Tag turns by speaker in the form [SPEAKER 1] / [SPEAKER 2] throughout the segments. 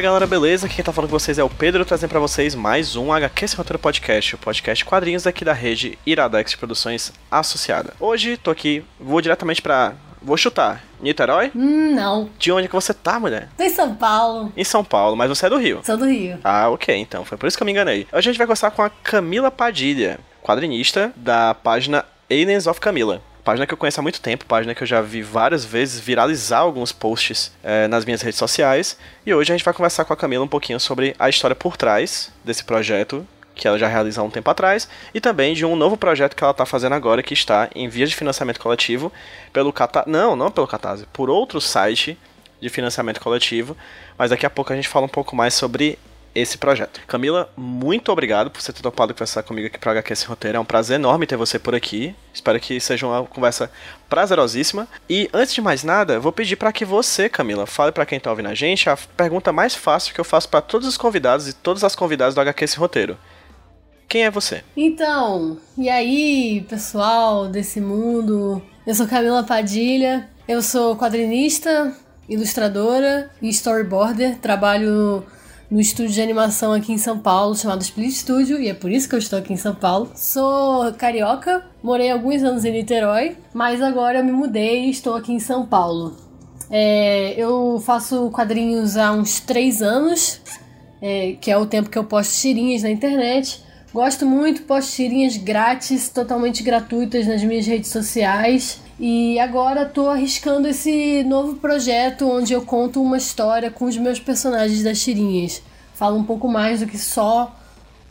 [SPEAKER 1] Fala galera, beleza? Quem tá falando com vocês é o Pedro, trazendo para vocês mais um HQ Sem Roteiro Podcast, o podcast quadrinhos aqui da rede Iradex de Produções Associada. Hoje tô aqui, vou diretamente para Vou chutar. Niterói?
[SPEAKER 2] Hum, não.
[SPEAKER 1] De onde que você tá, mulher?
[SPEAKER 2] Tô em São Paulo.
[SPEAKER 1] Em São Paulo, mas você é do Rio.
[SPEAKER 2] Sou do Rio.
[SPEAKER 1] Ah, ok, então. Foi por isso que eu me enganei. Hoje a gente vai conversar com a Camila Padilha, quadrinista da página Aliens of Camila. Página que eu conheço há muito tempo, página que eu já vi várias vezes viralizar alguns posts é, nas minhas redes sociais. E hoje a gente vai conversar com a Camila um pouquinho sobre a história por trás desse projeto que ela já realizou há um tempo atrás, e também de um novo projeto que ela está fazendo agora, que está em vias de financiamento coletivo pelo Catarse. Não, não pelo Catarse, por outro site de financiamento coletivo, mas daqui a pouco a gente fala um pouco mais sobre esse projeto. Camila, muito obrigado por você ter topado conversar comigo aqui para HQ esse roteiro. É um prazer enorme ter você por aqui. Espero que seja uma conversa prazerosíssima. E antes de mais nada, vou pedir para que você, Camila, fale para quem está ouvindo a gente a pergunta mais fácil que eu faço para todos os convidados e todas as convidadas do HQ esse roteiro. Quem é você?
[SPEAKER 2] Então, e aí, pessoal desse mundo? Eu sou Camila Padilha, eu sou quadrinista, ilustradora e storyboarder. Trabalho no estúdio de animação aqui em São Paulo, chamado Split Studio, e é por isso que eu estou aqui em São Paulo. Sou carioca, morei alguns anos em Niterói, mas agora eu me mudei e estou aqui em São Paulo. É, eu faço quadrinhos há uns três anos, é, que é o tempo que eu posto tirinhas na internet. Gosto muito, posto tirinhas grátis, totalmente gratuitas nas minhas redes sociais. E agora tô arriscando esse novo projeto onde eu conto uma história com os meus personagens das tirinhas. Falo um pouco mais do que só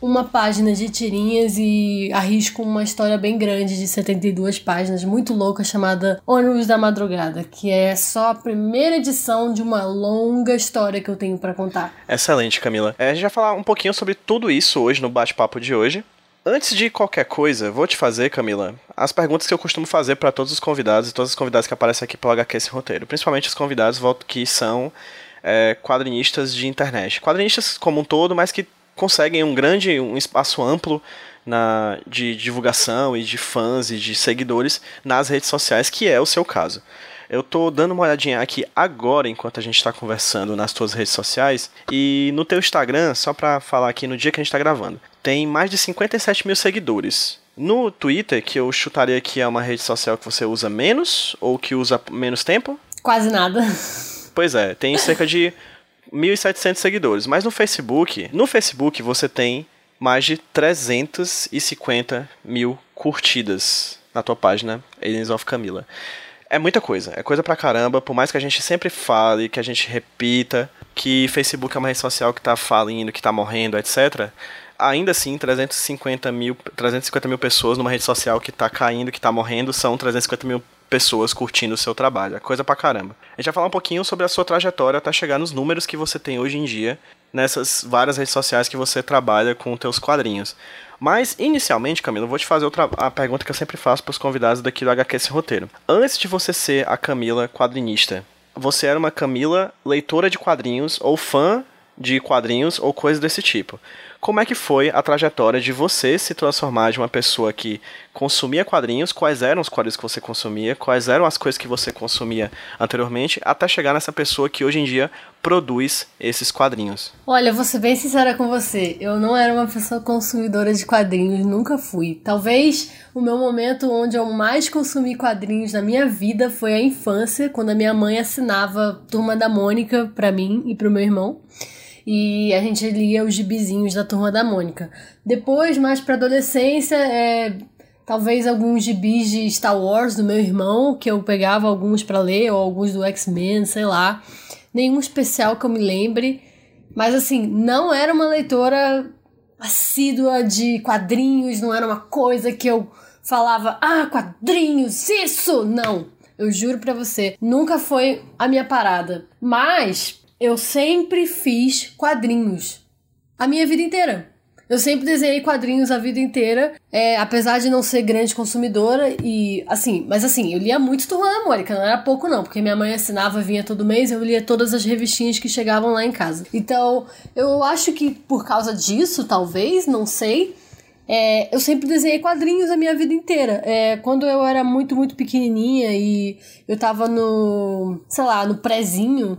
[SPEAKER 2] uma página de tirinhas e arrisco uma história bem grande de 72 páginas, muito louca, chamada Ônibus da Madrugada, que é só a primeira edição de uma longa história que eu tenho para contar.
[SPEAKER 1] Excelente, Camila. É, a gente vai falar um pouquinho sobre tudo isso hoje no bate-papo de hoje. Antes de qualquer coisa, vou te fazer, Camila, as perguntas que eu costumo fazer para todos os convidados e todas as convidadas que aparecem aqui pelo HQ esse roteiro. Principalmente os convidados que são é, quadrinistas de internet. Quadrinistas como um todo, mas que conseguem um grande, um espaço amplo na, de divulgação e de fãs e de seguidores nas redes sociais, que é o seu caso. Eu tô dando uma olhadinha aqui agora, enquanto a gente está conversando nas tuas redes sociais, e no teu Instagram, só para falar aqui no dia que a gente está gravando, tem mais de 57 mil seguidores. No Twitter, que eu chutaria que é uma rede social que você usa menos, ou que usa menos tempo?
[SPEAKER 2] Quase nada.
[SPEAKER 1] Pois é, tem cerca de 1.700 seguidores. Mas no Facebook, no Facebook você tem mais de 350 mil curtidas na tua página Aliens of Camila. É muita coisa, é coisa pra caramba, por mais que a gente sempre fale, que a gente repita que Facebook é uma rede social que tá falindo, que tá morrendo, etc. Ainda assim, 350 mil, 350 mil pessoas numa rede social que tá caindo, que tá morrendo, são 350 mil pessoas curtindo o seu trabalho. É coisa pra caramba. A gente vai falar um pouquinho sobre a sua trajetória até chegar nos números que você tem hoje em dia nessas várias redes sociais que você trabalha com teus quadrinhos. Mas, inicialmente, Camila, eu vou te fazer outra, a pergunta que eu sempre faço para os convidados daqui do HQ Roteiro. Antes de você ser a Camila quadrinista, você era uma Camila leitora de quadrinhos ou fã de quadrinhos ou coisa desse tipo. Como é que foi a trajetória de você se transformar de uma pessoa que consumia quadrinhos, quais eram os quadrinhos que você consumia, quais eram as coisas que você consumia anteriormente, até chegar nessa pessoa que hoje em dia produz esses quadrinhos?
[SPEAKER 2] Olha, vou ser bem sincera com você, eu não era uma pessoa consumidora de quadrinhos, nunca fui. Talvez o meu momento onde eu mais consumi quadrinhos na minha vida foi a infância, quando a minha mãe assinava Turma da Mônica para mim e para o meu irmão e a gente lia os gibizinhos da Turma da Mônica. Depois, mais para adolescência, é, talvez alguns gibis de Star Wars do meu irmão, que eu pegava alguns para ler, ou alguns do X-Men, sei lá. Nenhum especial que eu me lembre. Mas assim, não era uma leitora assídua de quadrinhos, não era uma coisa que eu falava, ah, quadrinhos, isso! Não, eu juro pra você, nunca foi a minha parada. Mas eu sempre fiz quadrinhos. A minha vida inteira. Eu sempre desenhei quadrinhos a vida inteira, é, apesar de não ser grande consumidora e assim, mas assim, eu lia muito Turma da Mônica, não era pouco não, porque minha mãe assinava, vinha todo mês, eu lia todas as revistinhas que chegavam lá em casa. Então, eu acho que por causa disso, talvez, não sei, é, eu sempre desenhei quadrinhos a minha vida inteira. É, quando eu era muito, muito pequenininha e eu tava no, sei lá, no prézinho,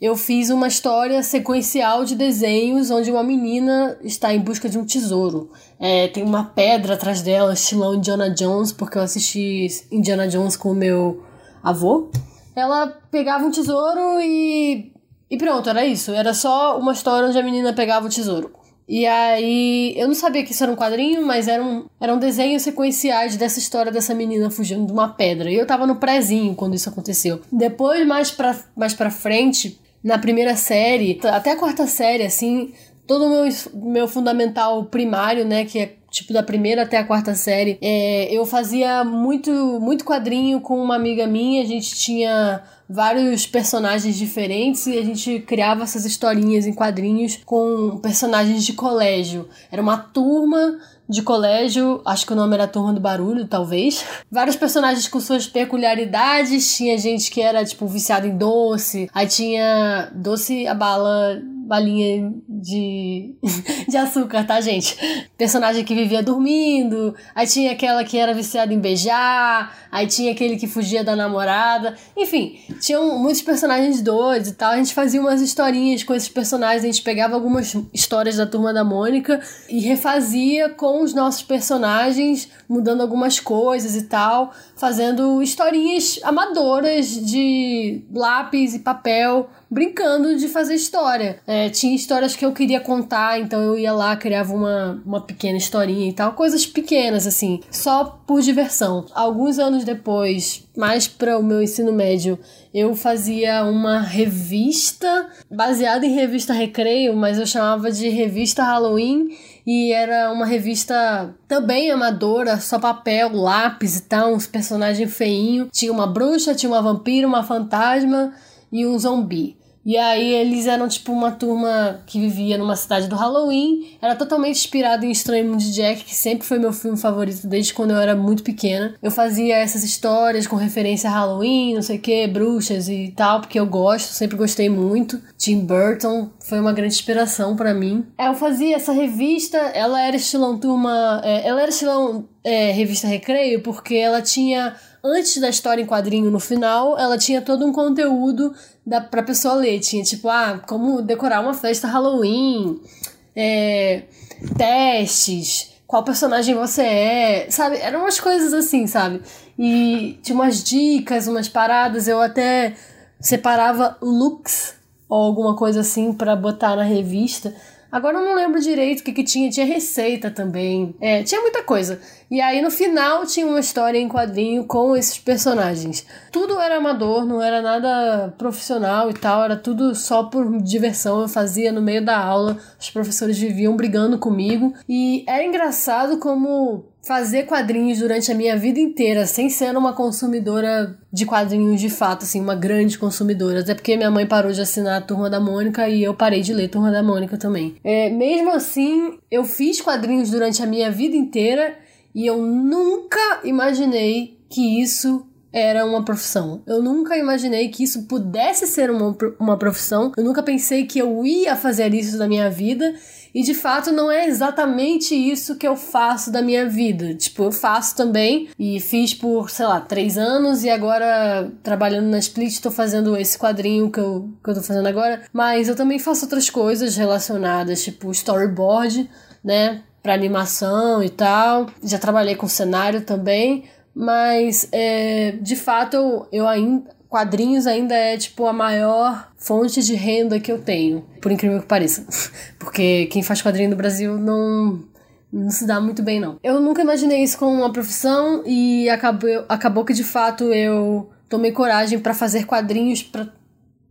[SPEAKER 2] eu fiz uma história sequencial de desenhos onde uma menina está em busca de um tesouro. É, tem uma pedra atrás dela, estilão Indiana Jones, porque eu assisti Indiana Jones com o meu avô. Ela pegava um tesouro e. E pronto, era isso. Era só uma história onde a menina pegava o tesouro. E aí, eu não sabia que isso era um quadrinho, mas eram, eram desenhos sequenciais dessa história dessa menina fugindo de uma pedra. E eu tava no prezinho quando isso aconteceu. Depois, mais pra, mais pra frente, na primeira série, até a quarta série, assim, todo o meu, meu fundamental primário, né, que é tipo da primeira até a quarta série, é, eu fazia muito, muito quadrinho com uma amiga minha, a gente tinha vários personagens diferentes e a gente criava essas historinhas em quadrinhos com personagens de colégio. Era uma turma de colégio, acho que o nome era Turma do Barulho, talvez. Vários personagens com suas peculiaridades. Tinha gente que era, tipo, viciado em doce. Aí tinha doce, a bala, balinha de, de açúcar, tá, gente? Personagem que vivia dormindo. Aí tinha aquela que era viciada em beijar. Aí tinha aquele que fugia da namorada. Enfim, tinham muitos personagens doidos e tal. A gente fazia umas historinhas com esses personagens. A gente pegava algumas histórias da Turma da Mônica e refazia com os nossos personagens, mudando algumas coisas e tal, fazendo historinhas amadoras de lápis e papel brincando de fazer história. É, tinha histórias que eu queria contar, então eu ia lá, criava uma, uma pequena historinha e tal. Coisas pequenas, assim, só por diversão. Alguns anos depois, mais para o meu ensino médio, eu fazia uma revista baseada em revista Recreio, mas eu chamava de revista Halloween e era uma revista também amadora, só papel, lápis e tal, uns personagens feinhos. Tinha uma bruxa, tinha uma vampira, uma fantasma e um zumbi. E aí eles eram tipo uma turma que vivia numa cidade do Halloween. Era totalmente inspirado em Estranho Mundo de Jack, que sempre foi meu filme favorito desde quando eu era muito pequena. Eu fazia essas histórias com referência a Halloween, não sei o que, bruxas e tal, porque eu gosto, sempre gostei muito. Tim Burton foi uma grande inspiração para mim. Eu fazia essa revista, ela era estilão turma. É, ela era estilão é, revista Recreio, porque ela tinha antes da história em quadrinho no final, ela tinha todo um conteúdo da, pra pessoa ler. Tinha tipo, ah, como decorar uma festa Halloween, é, testes, qual personagem você é, sabe? Eram umas coisas assim, sabe? E tinha umas dicas, umas paradas, eu até separava looks ou alguma coisa assim para botar na revista. Agora eu não lembro direito o que, que tinha. Tinha receita também. É, tinha muita coisa. E aí no final tinha uma história em quadrinho com esses personagens. Tudo era amador, não era nada profissional e tal, era tudo só por diversão. Eu fazia no meio da aula, os professores viviam brigando comigo. E era engraçado como fazer quadrinhos durante a minha vida inteira, sem ser uma consumidora de quadrinhos de fato, assim, uma grande consumidora. Até porque minha mãe parou de assinar a Turma da Mônica e eu parei de ler Turma da Mônica também. É, mesmo assim, eu fiz quadrinhos durante a minha vida inteira e eu nunca imaginei que isso era uma profissão. Eu nunca imaginei que isso pudesse ser uma, uma profissão. Eu nunca pensei que eu ia fazer isso da minha vida. E de fato não é exatamente isso que eu faço da minha vida. Tipo, eu faço também e fiz por, sei lá, três anos e agora trabalhando na Split tô fazendo esse quadrinho que eu, que eu tô fazendo agora. Mas eu também faço outras coisas relacionadas, tipo storyboard, né? para animação e tal. Já trabalhei com cenário também, mas é, de fato eu, eu ainda quadrinhos ainda é tipo a maior fonte de renda que eu tenho, por incrível que pareça. Porque quem faz quadrinho no Brasil não não se dá muito bem não. Eu nunca imaginei isso como uma profissão e acabou acabou que de fato eu tomei coragem para fazer quadrinhos para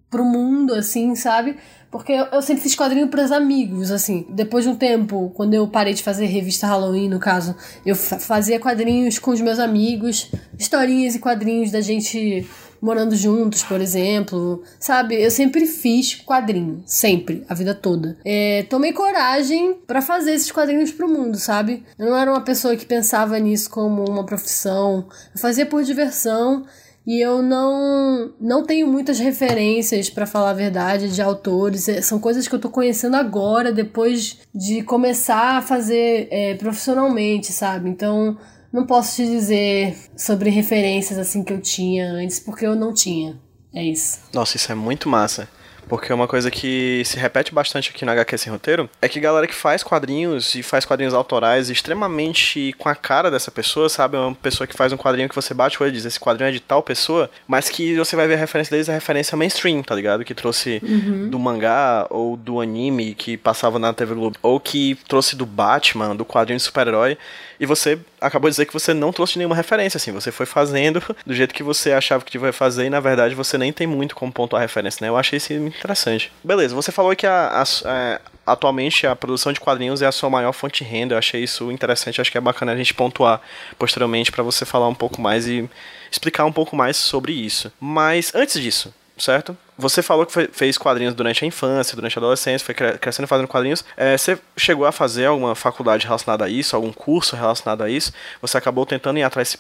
[SPEAKER 2] pro mundo assim, sabe? Porque eu, sempre fiz quadrinho pros amigos, assim. Depois de um tempo, quando eu parei de fazer revista Halloween, no caso, eu fazia quadrinhos com os meus amigos, historinhas e quadrinhos da gente morando juntos, por exemplo. Sabe? Eu sempre fiz quadrinho. Sempre. A vida toda. É, tomei coragem para fazer esses quadrinhos pro mundo, sabe? Eu não era uma pessoa que pensava nisso como uma profissão. Eu fazia por diversão e eu não não tenho muitas referências para falar a verdade de autores é, são coisas que eu tô conhecendo agora depois de começar a fazer é, profissionalmente sabe então não posso te dizer sobre referências assim que eu tinha antes porque eu não tinha é isso
[SPEAKER 1] nossa isso é muito massa porque uma coisa que se repete bastante aqui no HQ Sem Roteiro é que galera que faz quadrinhos e faz quadrinhos autorais extremamente com a cara dessa pessoa, sabe? É uma pessoa que faz um quadrinho que você bate o olho e diz, esse quadrinho é de tal pessoa, mas que você vai ver a referência deles, a referência mainstream, tá ligado? Que trouxe uhum. do mangá ou do anime que passava na TV Globo, ou que trouxe do Batman, do quadrinho de super-herói, e você acabou de dizer que você não trouxe nenhuma referência, assim, você foi fazendo do jeito que você achava que devia fazer e na verdade você nem tem muito como pontuar referência, né? Eu achei isso interessante. Beleza, você falou que a, a, a é, atualmente a produção de quadrinhos é a sua maior fonte de renda. Eu achei isso interessante, acho que é bacana a gente pontuar posteriormente para você falar um pouco mais e explicar um pouco mais sobre isso. Mas antes disso, certo? Você falou que fez quadrinhos durante a infância, durante a adolescência, foi crescendo fazendo quadrinhos. É, você chegou a fazer alguma faculdade relacionada a isso, algum curso relacionado a isso? Você acabou tentando ir atrás se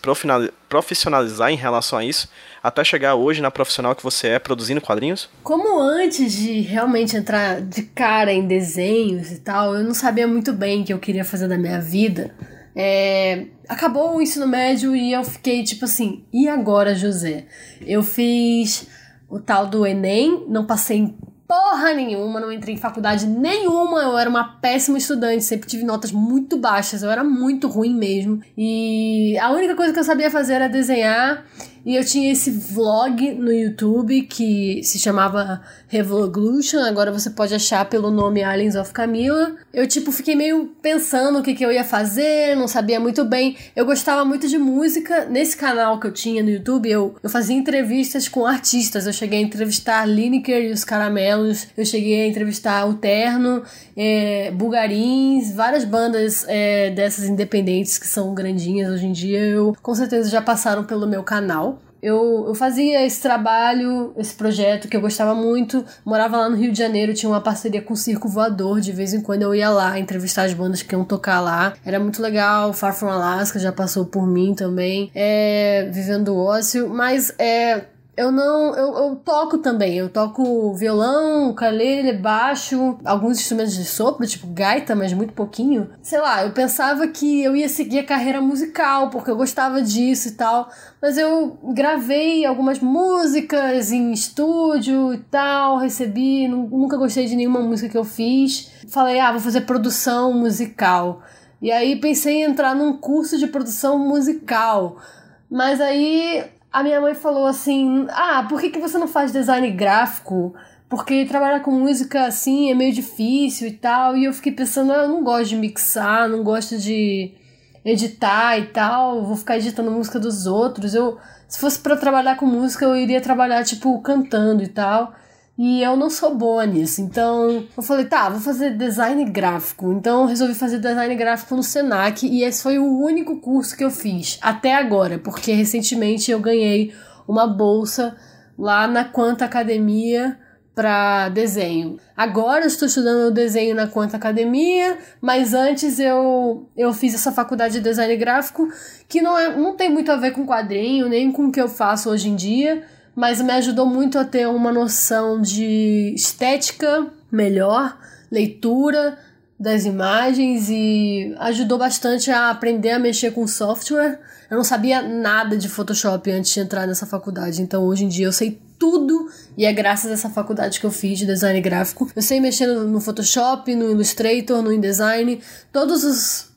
[SPEAKER 1] profissionalizar em relação a isso, até chegar hoje na profissional que você é, produzindo quadrinhos?
[SPEAKER 2] Como antes de realmente entrar de cara em desenhos e tal, eu não sabia muito bem o que eu queria fazer da minha vida. É, acabou o ensino médio e eu fiquei tipo assim, e agora, José? Eu fiz o tal do Enem, não passei em porra nenhuma, não entrei em faculdade nenhuma, eu era uma péssima estudante, sempre tive notas muito baixas, eu era muito ruim mesmo. E a única coisa que eu sabia fazer era desenhar e eu tinha esse vlog no YouTube que se chamava Revolution, agora você pode achar pelo nome Aliens of Camila. Eu, tipo, fiquei meio pensando o que, que eu ia fazer, não sabia muito bem. Eu gostava muito de música. Nesse canal que eu tinha no YouTube, eu, eu fazia entrevistas com artistas. Eu cheguei a entrevistar Lineker e os Caramelos, eu cheguei a entrevistar o Terno, é, Bugarins, várias bandas é, dessas independentes que são grandinhas hoje em dia. Eu com certeza já passaram pelo meu canal. Eu, eu fazia esse trabalho, esse projeto que eu gostava muito. Morava lá no Rio de Janeiro, tinha uma parceria com o Circo Voador. De vez em quando eu ia lá entrevistar as bandas que iam tocar lá. Era muito legal. Far From Alaska já passou por mim também. É, vivendo ócio. Mas é, eu não. Eu, eu, toco também. Eu toco violão, ukulele, baixo, alguns instrumentos de sopro, tipo gaita, mas muito pouquinho. Sei lá, eu pensava que eu ia seguir a carreira musical, porque eu gostava disso e tal. Mas eu gravei algumas músicas em estúdio e tal, recebi. Nunca gostei de nenhuma música que eu fiz. Falei, ah, vou fazer produção musical. E aí pensei em entrar num curso de produção musical. Mas aí a minha mãe falou assim: Ah, por que, que você não faz design gráfico? Porque trabalhar com música assim é meio difícil e tal. E eu fiquei pensando: ah, eu não gosto de mixar, não gosto de editar e tal. Vou ficar editando música dos outros. Eu, se fosse para trabalhar com música, eu iria trabalhar tipo cantando e tal. E eu não sou boa nisso. Então eu falei, tá, vou fazer design gráfico. Então eu resolvi fazer design gráfico no Senac e esse foi o único curso que eu fiz até agora, porque recentemente eu ganhei uma bolsa lá na Quanta Academia para desenho. Agora eu estou estudando desenho na Quanta Academia, mas antes eu, eu fiz essa faculdade de design gráfico que não, é, não tem muito a ver com quadrinho, nem com o que eu faço hoje em dia mas me ajudou muito a ter uma noção de estética melhor, leitura das imagens e ajudou bastante a aprender a mexer com software. Eu não sabia nada de Photoshop antes de entrar nessa faculdade, então hoje em dia eu sei tudo e é graças a essa faculdade que eu fiz de design gráfico. Eu sei mexer no Photoshop, no Illustrator, no InDesign, todos os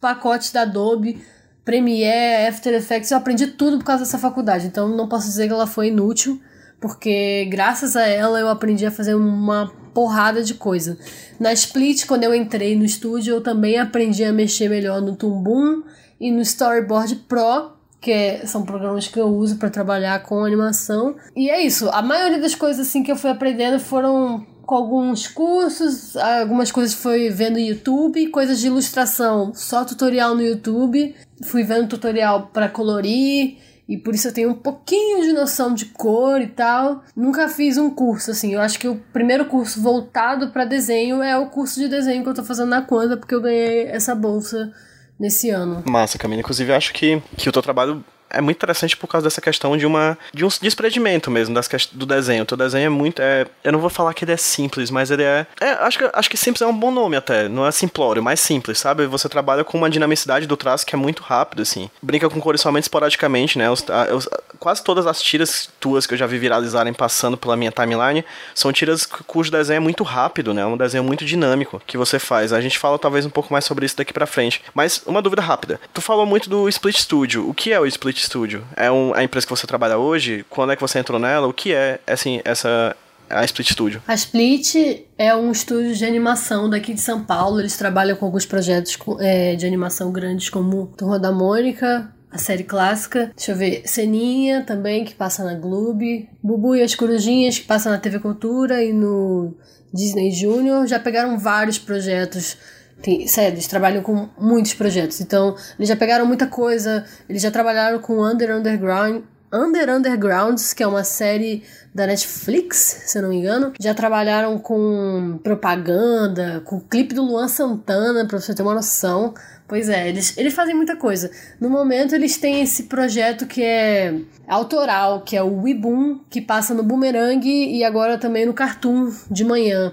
[SPEAKER 2] pacotes da Adobe Premiere, After Effects, eu aprendi tudo por causa dessa faculdade. Então não posso dizer que ela foi inútil, porque graças a ela eu aprendi a fazer uma porrada de coisa. Na Split, quando eu entrei no estúdio, eu também aprendi a mexer melhor no Tumbum e no Storyboard Pro, que é, são programas que eu uso para trabalhar com animação. E é isso, a maioria das coisas assim que eu fui aprendendo foram com alguns cursos, algumas coisas foi vendo no YouTube, coisas de ilustração, só tutorial no YouTube. Fui vendo tutorial para colorir e por isso eu tenho um pouquinho de noção de cor e tal. Nunca fiz um curso assim. Eu acho que o primeiro curso voltado para desenho é o curso de desenho que eu tô fazendo na Quanta porque eu ganhei essa bolsa nesse ano.
[SPEAKER 1] Massa, Camila. Inclusive, acho que, que o teu trabalho é muito interessante por causa dessa questão de uma de um desprendimento mesmo das do desenho. O teu desenho é muito. É, eu não vou falar que ele é simples, mas ele é. é acho, que, acho que simples é um bom nome até. Não é simplório, mais simples, sabe? Você trabalha com uma dinamicidade do traço que é muito rápido, assim. Brinca com cores somente esporadicamente, né? Os, a, os, quase todas as tiras tuas que eu já vi viralizarem passando pela minha timeline são tiras cujo desenho é muito rápido, né? Um desenho muito dinâmico que você faz. A gente fala talvez um pouco mais sobre isso daqui pra frente. Mas uma dúvida rápida. Tu falou muito do Split Studio. O que é o Split Studio? É um, a empresa que você trabalha hoje? Quando é que você entrou nela? O que é assim, essa a Split Studio?
[SPEAKER 2] A Split é um estúdio de animação daqui de São Paulo. Eles trabalham com alguns projetos é, de animação grandes, como Turma da Mônica, a série clássica. Deixa eu ver. Ceninha também, que passa na Globo. Bubu e as Corujinhas, que passa na TV Cultura e no Disney Junior. Já pegaram vários projetos. Tem, sério, eles trabalham com muitos projetos. Então, eles já pegaram muita coisa. Eles já trabalharam com Under Underground. Under Undergrounds, que é uma série da Netflix, se eu não me engano. Já trabalharam com propaganda, com o clipe do Luan Santana, pra você ter uma noção. Pois é, eles, eles fazem muita coisa. No momento, eles têm esse projeto que é autoral, que é o Weboom, que passa no Boomerang e agora também no Cartoon de manhã.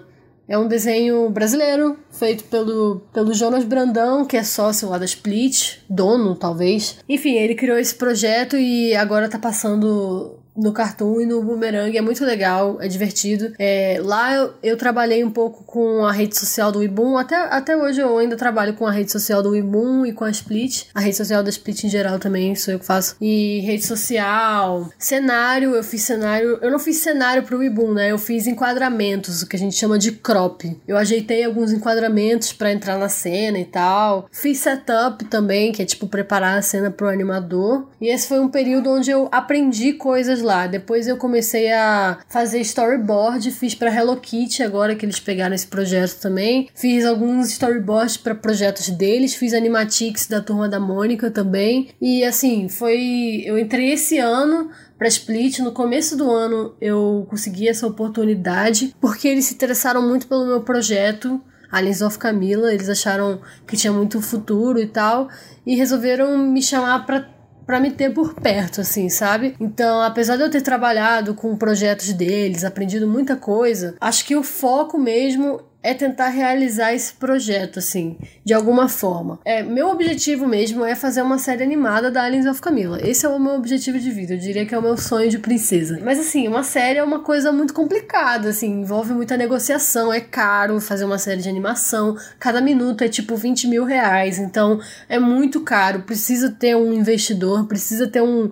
[SPEAKER 2] É um desenho brasileiro, feito pelo, pelo Jonas Brandão, que é sócio lá da Split, dono, talvez. Enfim, ele criou esse projeto e agora tá passando no Cartoon e no Boomerang. É muito legal, é divertido. É, lá eu, eu, trabalhei um pouco com a rede social do Ibum. Até, até hoje eu ainda trabalho com a rede social do Ibum e com a Split. A rede social da Split em geral também sou eu que faço. E rede social, cenário, eu fiz cenário. Eu não fiz cenário pro Ibum, né? Eu fiz enquadramentos, o que a gente chama de crop. Eu ajeitei alguns enquadramentos para entrar na cena e tal. Fiz setup também, que é tipo preparar a cena pro animador. E esse foi um período onde eu aprendi coisas lá. Depois eu comecei a fazer storyboard, fiz para Hello Kitty agora que eles pegaram esse projeto também. Fiz alguns storyboards para projetos deles, fiz animatics da turma da Mônica também. E assim, foi eu entrei esse ano para Split. No começo do ano eu consegui essa oportunidade porque eles se interessaram muito pelo meu projeto. Aliens of Camila, eles acharam que tinha muito futuro e tal, e resolveram me chamar para para me ter por perto, assim, sabe? Então, apesar de eu ter trabalhado com projetos deles, aprendido muita coisa, acho que o foco mesmo é tentar realizar esse projeto, assim, de alguma forma. É, meu objetivo mesmo é fazer uma série animada da Aliens of Camila. Esse é o meu objetivo de vida, eu diria que é o meu sonho de princesa. Mas assim, uma série é uma coisa muito complicada, assim, envolve muita negociação, é caro fazer uma série de animação, cada minuto é tipo 20 mil reais, então é muito caro, precisa ter um investidor, precisa ter um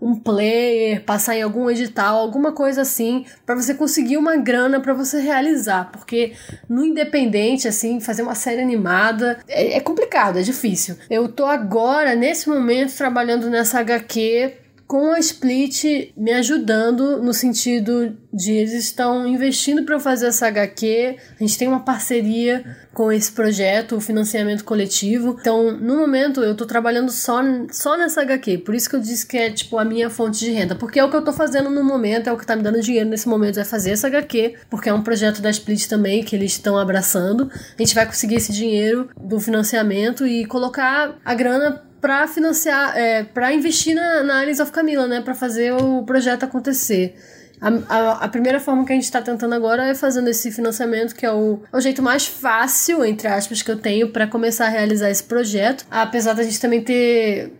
[SPEAKER 2] um player, passar em algum edital, alguma coisa assim, para você conseguir uma grana para você realizar, porque no independente assim, fazer uma série animada é, é complicado, é difícil. Eu tô agora nesse momento trabalhando nessa HQ com a Split me ajudando no sentido de eles estão investindo para eu fazer essa HQ. A gente tem uma parceria com esse projeto, o financiamento coletivo. Então, no momento, eu tô trabalhando só, só nessa HQ. Por isso que eu disse que é, tipo, a minha fonte de renda. Porque é o que eu tô fazendo no momento, é o que tá me dando dinheiro nesse momento, é fazer essa HQ. Porque é um projeto da Split também, que eles estão abraçando. A gente vai conseguir esse dinheiro do financiamento e colocar a grana para financiar, é, para investir na, na Aliens of Camila, né, para fazer o projeto acontecer. A, a, a, primeira forma que a gente está tentando agora é fazendo esse financiamento, que é o, é o jeito mais fácil, entre aspas, que eu tenho para começar a realizar esse projeto. Apesar da gente também ter.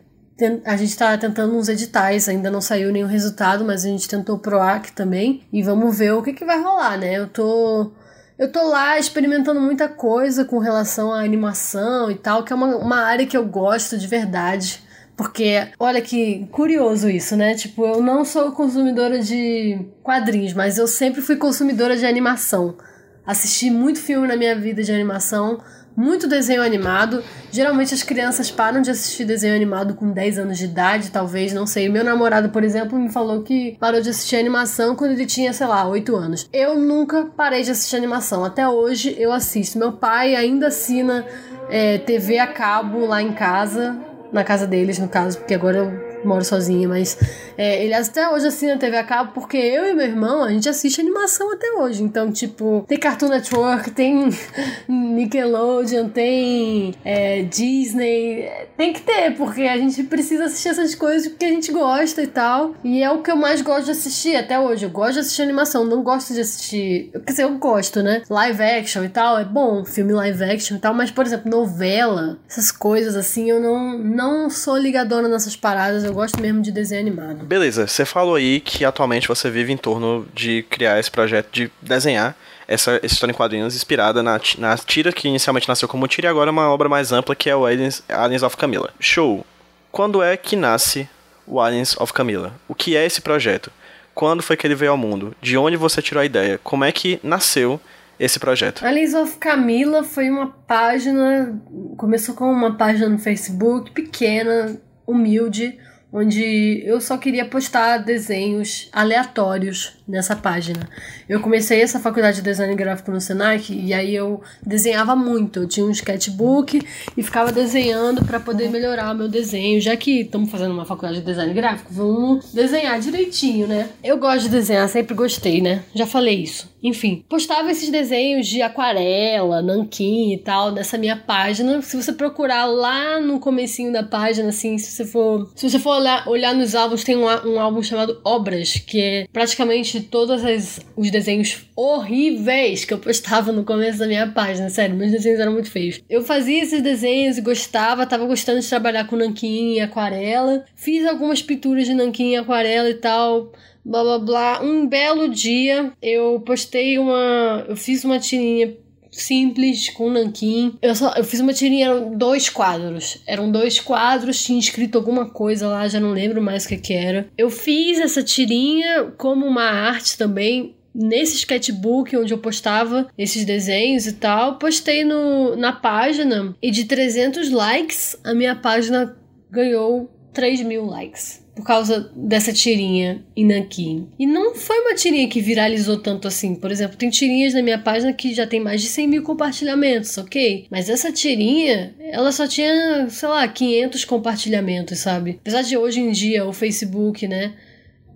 [SPEAKER 2] A gente está tentando uns editais, ainda não saiu nenhum resultado, mas a gente tentou o PROAC também. E vamos ver o que, que vai rolar, né? Eu tô eu tô lá experimentando muita coisa com relação à animação e tal, que é uma, uma área que eu gosto de verdade. Porque, olha que curioso isso, né? Tipo, eu não sou consumidora de quadrinhos, mas eu sempre fui consumidora de animação. Assisti muito filme na minha vida de animação, muito desenho animado. Geralmente as crianças param de assistir desenho animado com 10 anos de idade, talvez, não sei. Meu namorado, por exemplo, me falou que parou de assistir animação quando ele tinha, sei lá, 8 anos. Eu nunca parei de assistir animação. Até hoje eu assisto. Meu pai ainda assina é, TV a cabo lá em casa, na casa deles, no caso, porque agora eu moro sozinha, mas é, ele até hoje assina TV a cabo porque eu e meu irmão, a gente assiste animação até hoje. Então, tipo, tem Cartoon Network, tem Nickelodeon, tem é, Disney. Tem que ter, porque a gente precisa assistir essas coisas porque a gente gosta e tal. E é o que eu mais gosto de assistir até hoje. Eu gosto de assistir animação, não gosto de assistir. Quer dizer, eu gosto, né? Live action e tal, é bom, filme live action e tal, mas, por exemplo, novela, essas coisas assim, eu não, não sou ligadona nessas paradas, eu gosto mesmo de desenho animado.
[SPEAKER 1] Beleza, você falou aí que atualmente você vive em torno de criar esse projeto de desenhar essa, essa história em quadrinhos inspirada na, na tira que inicialmente nasceu como tira e agora é uma obra mais ampla que é o Aliens, Aliens of Camilla. Show! Quando é que nasce o Aliens of Camilla? O que é esse projeto? Quando foi que ele veio ao mundo? De onde você tirou a ideia? Como é que nasceu esse projeto?
[SPEAKER 2] Aliens of Camila foi uma página. Começou com uma página no Facebook, pequena, humilde, onde eu só queria postar desenhos aleatórios nessa página. Eu comecei essa faculdade de design gráfico no Senac e aí eu desenhava muito. Eu tinha um sketchbook e ficava desenhando para poder melhorar o meu desenho. Já que estamos fazendo uma faculdade de design gráfico, vamos desenhar direitinho, né? Eu gosto de desenhar, sempre gostei, né? Já falei isso. Enfim, postava esses desenhos de aquarela, nanquim e tal nessa minha página. Se você procurar lá no comecinho da página, assim, se você for, se você for olhar, olhar nos álbuns, tem um, um álbum chamado Obras, que é praticamente todos as, os desenhos horríveis que eu postava no começo da minha página. Sério, meus desenhos eram muito feios. Eu fazia esses desenhos e gostava, tava gostando de trabalhar com nanquim e aquarela. Fiz algumas pinturas de nanquim e aquarela e tal blá blá blá. Um belo dia eu postei uma. Eu fiz uma tirinha simples com nanquim. Eu só eu fiz uma tirinha, eram dois quadros. Eram dois quadros, tinha escrito alguma coisa lá, já não lembro mais o que, que era. Eu fiz essa tirinha como uma arte também. Nesse sketchbook onde eu postava esses desenhos e tal, postei no, na página e de 300 likes, a minha página ganhou 3 mil likes por causa dessa tirinha Inaki. E não foi uma tirinha que viralizou tanto assim. Por exemplo, tem tirinhas na minha página que já tem mais de 100 mil compartilhamentos, ok? Mas essa tirinha, ela só tinha, sei lá, 500 compartilhamentos, sabe? Apesar de hoje em dia o Facebook, né?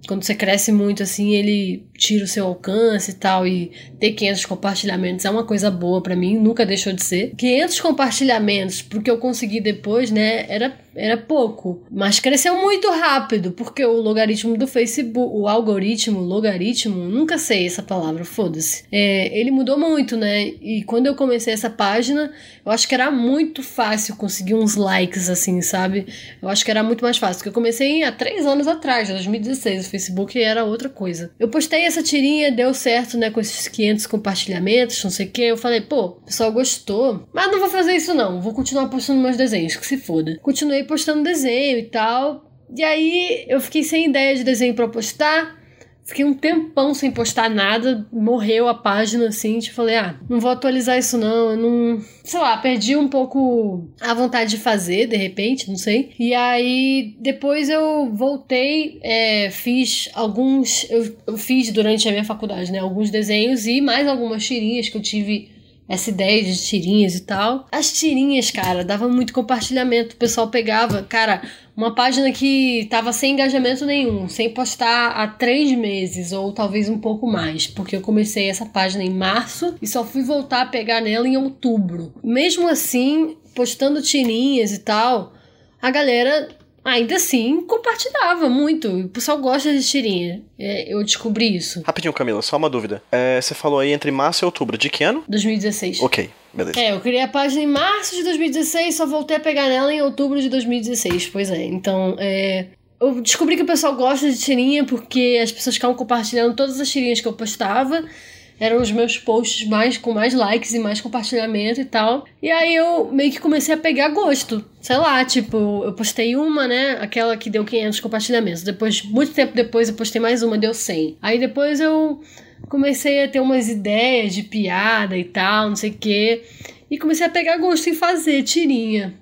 [SPEAKER 2] Quando você cresce muito assim, ele tira o seu alcance e tal, e ter 500 compartilhamentos é uma coisa boa para mim, nunca deixou de ser. 500 compartilhamentos, porque eu consegui depois, né, era era pouco, mas cresceu muito rápido, porque o logaritmo do Facebook, o algoritmo, logaritmo, nunca sei essa palavra, foda-se. É, ele mudou muito, né? E quando eu comecei essa página, eu acho que era muito fácil conseguir uns likes, assim, sabe? Eu acho que era muito mais fácil, porque eu comecei há três anos atrás, 2016, o Facebook era outra coisa. Eu postei essa tirinha, deu certo, né, com esses 500 compartilhamentos, não sei o que, eu falei, pô, o pessoal gostou, mas não vou fazer isso não, vou continuar postando meus desenhos, que se foda. Continuei postando desenho e tal. E aí eu fiquei sem ideia de desenho para postar. Fiquei um tempão sem postar nada, morreu a página assim, tipo, falei, ah, não vou atualizar isso não, eu não, sei lá, perdi um pouco a vontade de fazer, de repente, não sei. E aí, depois eu voltei, é, fiz alguns, eu, eu fiz durante a minha faculdade, né, alguns desenhos e mais algumas tirinhas que eu tive essa ideia de tirinhas e tal. As tirinhas, cara, dava muito compartilhamento. O pessoal pegava, cara, uma página que tava sem engajamento nenhum, sem postar há três meses ou talvez um pouco mais, porque eu comecei essa página em março e só fui voltar a pegar nela em outubro. Mesmo assim, postando tirinhas e tal, a galera ainda assim compartilhava muito. O pessoal gosta de tirinha. É, eu descobri isso.
[SPEAKER 1] Rapidinho, Camila, só uma dúvida. É, você falou aí entre março e outubro. De que ano?
[SPEAKER 2] 2016.
[SPEAKER 1] Ok, beleza.
[SPEAKER 2] É, eu criei a página em março de 2016, só voltei a pegar nela em outubro de 2016. Pois é, então, é, eu descobri que o pessoal gosta de tirinha porque as pessoas ficavam compartilhando todas as tirinhas que eu postava eram os meus posts mais com mais likes e mais compartilhamento e tal. E aí eu meio que comecei a pegar gosto. Sei lá, tipo, eu postei uma, né? Aquela que deu 500 compartilhamentos. Depois, muito tempo depois, eu postei mais uma, deu 100. Aí depois eu comecei a ter umas ideias de piada e tal, não sei o quê. E comecei a pegar gosto em fazer tirinha.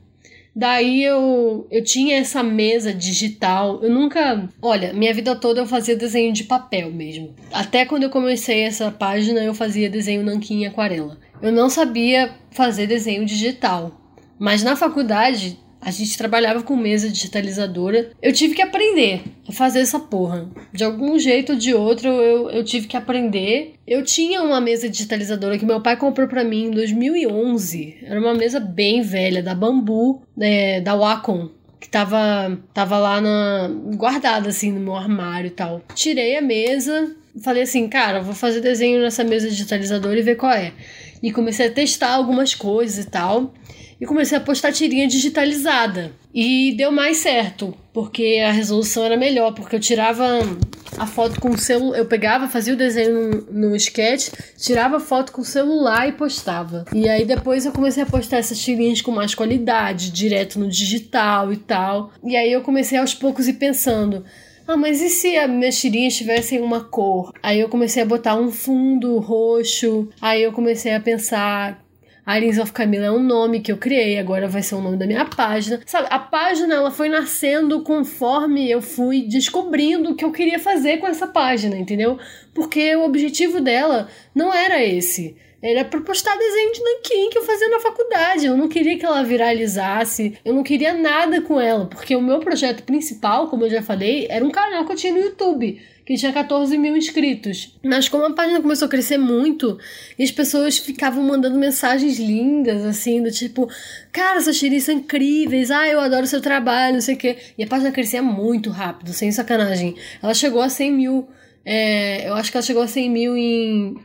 [SPEAKER 2] Daí eu, eu tinha essa mesa digital. Eu nunca. Olha, minha vida toda eu fazia desenho de papel mesmo. Até quando eu comecei essa página, eu fazia desenho nanquim em aquarela. Eu não sabia fazer desenho digital. Mas na faculdade, a gente trabalhava com mesa digitalizadora. Eu tive que aprender a fazer essa porra. De algum jeito ou de outro, eu, eu tive que aprender. Eu tinha uma mesa digitalizadora que meu pai comprou para mim em 2011. Era uma mesa bem velha, da Bambu, né, da Wacom que tava, tava lá na, guardada assim no meu armário e tal. Tirei a mesa, falei assim, cara, vou fazer desenho nessa mesa digitalizadora e ver qual é. E comecei a testar algumas coisas e tal e comecei a postar tirinha digitalizada. E deu mais certo, porque a resolução era melhor, porque eu tirava a foto com o celular, eu pegava, fazia o desenho no, sketch, tirava a foto com o celular e postava. E aí depois eu comecei a postar essas tirinhas com mais qualidade, direto no digital e tal. E aí eu comecei aos poucos ir pensando, ah, mas e se as minhas tirinhas tivessem uma cor? Aí eu comecei a botar um fundo roxo. Aí eu comecei a pensar Irons of Camila é um nome que eu criei, agora vai ser o nome da minha página. Sabe, a página ela foi nascendo conforme eu fui descobrindo o que eu queria fazer com essa página, entendeu? Porque o objetivo dela não era esse. Era pra postar desenho de nanquim que eu fazia na faculdade. Eu não queria que ela viralizasse. Eu não queria nada com ela. Porque o meu projeto principal, como eu já falei, era um canal que eu tinha no YouTube que tinha 14 mil inscritos. Mas como a página começou a crescer muito, e as pessoas ficavam mandando mensagens lindas, assim, do tipo, cara, essas tirinhas são incríveis, ah, eu adoro seu trabalho, não sei o quê. E a página crescia muito rápido, sem sacanagem. Ela chegou a 100 mil, é, eu acho que ela chegou a 100 mil em...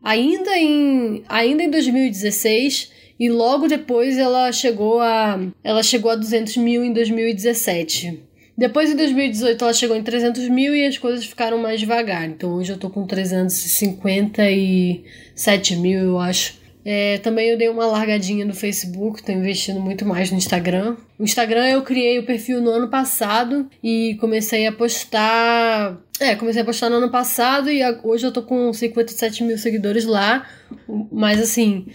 [SPEAKER 2] Ainda em, ainda em 2016 e logo depois ela chegou a ela chegou a 200 mil em 2017. Depois, em 2018, ela chegou em 300 mil e as coisas ficaram mais devagar. Então, hoje eu tô com 357 mil, eu acho. É, também eu dei uma largadinha no Facebook, tô investindo muito mais no Instagram. O Instagram eu criei o perfil no ano passado e comecei a postar. É, comecei a postar no ano passado e hoje eu tô com 57 mil seguidores lá. Mas assim,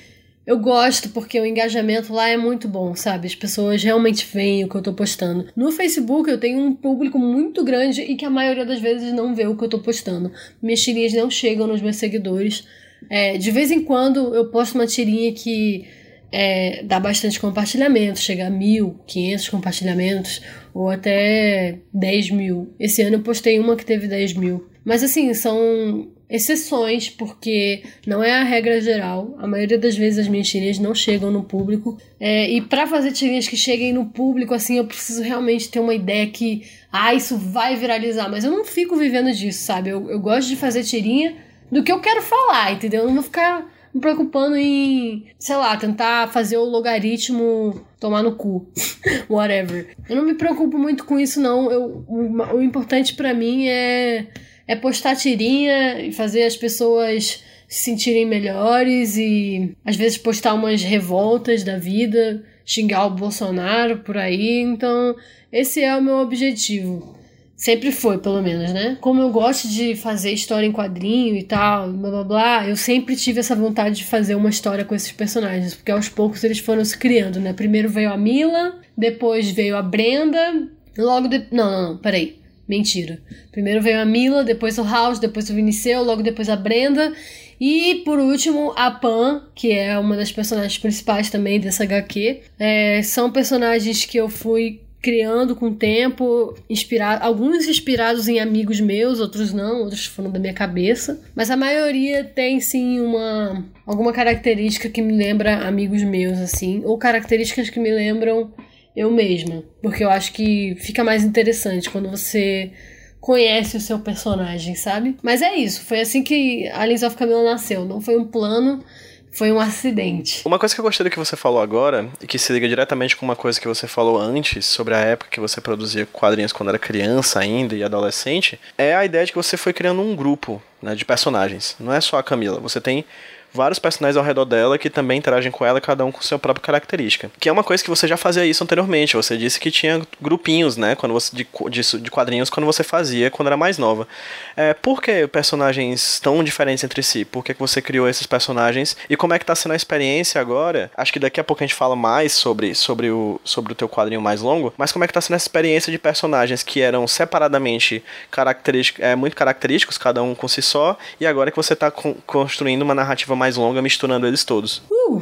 [SPEAKER 2] eu gosto porque o engajamento lá é muito bom, sabe? As pessoas realmente veem o que eu tô postando. No Facebook eu tenho um público muito grande e que a maioria das vezes não vê o que eu tô postando. Minhas tirinhas não chegam nos meus seguidores. É, de vez em quando eu posto uma tirinha que é, dá bastante compartilhamento, chega a mil, quinhentos compartilhamentos ou até dez mil. Esse ano eu postei uma que teve dez mil. Mas assim, são exceções, porque não é a regra geral. A maioria das vezes as minhas tirinhas não chegam no público. É, e para fazer tirinhas que cheguem no público, assim, eu preciso realmente ter uma ideia que, ah, isso vai viralizar. Mas eu não fico vivendo disso, sabe? Eu, eu gosto de fazer tirinha do que eu quero falar, entendeu? Eu não vou ficar me preocupando em, sei lá, tentar fazer o logaritmo tomar no cu. Whatever. Eu não me preocupo muito com isso, não. Eu, o, o importante para mim é é postar tirinha e fazer as pessoas se sentirem melhores e às vezes postar umas revoltas da vida, xingar o Bolsonaro por aí. Então, esse é o meu objetivo. Sempre foi, pelo menos, né? Como eu gosto de fazer história em quadrinho e tal, blá blá blá, eu sempre tive essa vontade de fazer uma história com esses personagens, porque aos poucos eles foram se criando, né? Primeiro veio a Mila, depois veio a Brenda, logo de... Não, não, não, peraí. Mentira. Primeiro veio a Mila, depois o House, depois o Viniceu, logo depois a Brenda. E por último, a Pan, que é uma das personagens principais também dessa HQ. É, são personagens que eu fui criando com o tempo, inspirado, alguns inspirados em amigos meus, outros não, outros foram da minha cabeça, mas a maioria tem sim uma alguma característica que me lembra amigos meus assim, ou características que me lembram eu mesma. Porque eu acho que fica mais interessante quando você conhece o seu personagem, sabe? Mas é isso, foi assim que Aliens of Camila nasceu. Não foi um plano, foi um acidente.
[SPEAKER 1] Uma coisa que eu gostei do que você falou agora, e que se liga diretamente com uma coisa que você falou antes, sobre a época que você produzia quadrinhos quando era criança ainda e adolescente, é a ideia de que você foi criando um grupo né, de personagens. Não é só a Camila, você tem vários personagens ao redor dela que também interagem com ela, cada um com sua própria característica. Que é uma coisa que você já fazia isso anteriormente. Você disse que tinha grupinhos, né, quando você, de, de, de quadrinhos quando você fazia quando era mais nova. É, por que personagens tão diferentes entre si? Por que, que você criou esses personagens? E como é que tá sendo a experiência agora? Acho que daqui a pouco a gente fala mais sobre, sobre, o, sobre o teu quadrinho mais longo, mas como é que tá sendo essa experiência de personagens que eram separadamente característicos, é, muito característicos, cada um com si só, e agora que você tá con construindo uma narrativa mais longa misturando eles todos.
[SPEAKER 2] Uh,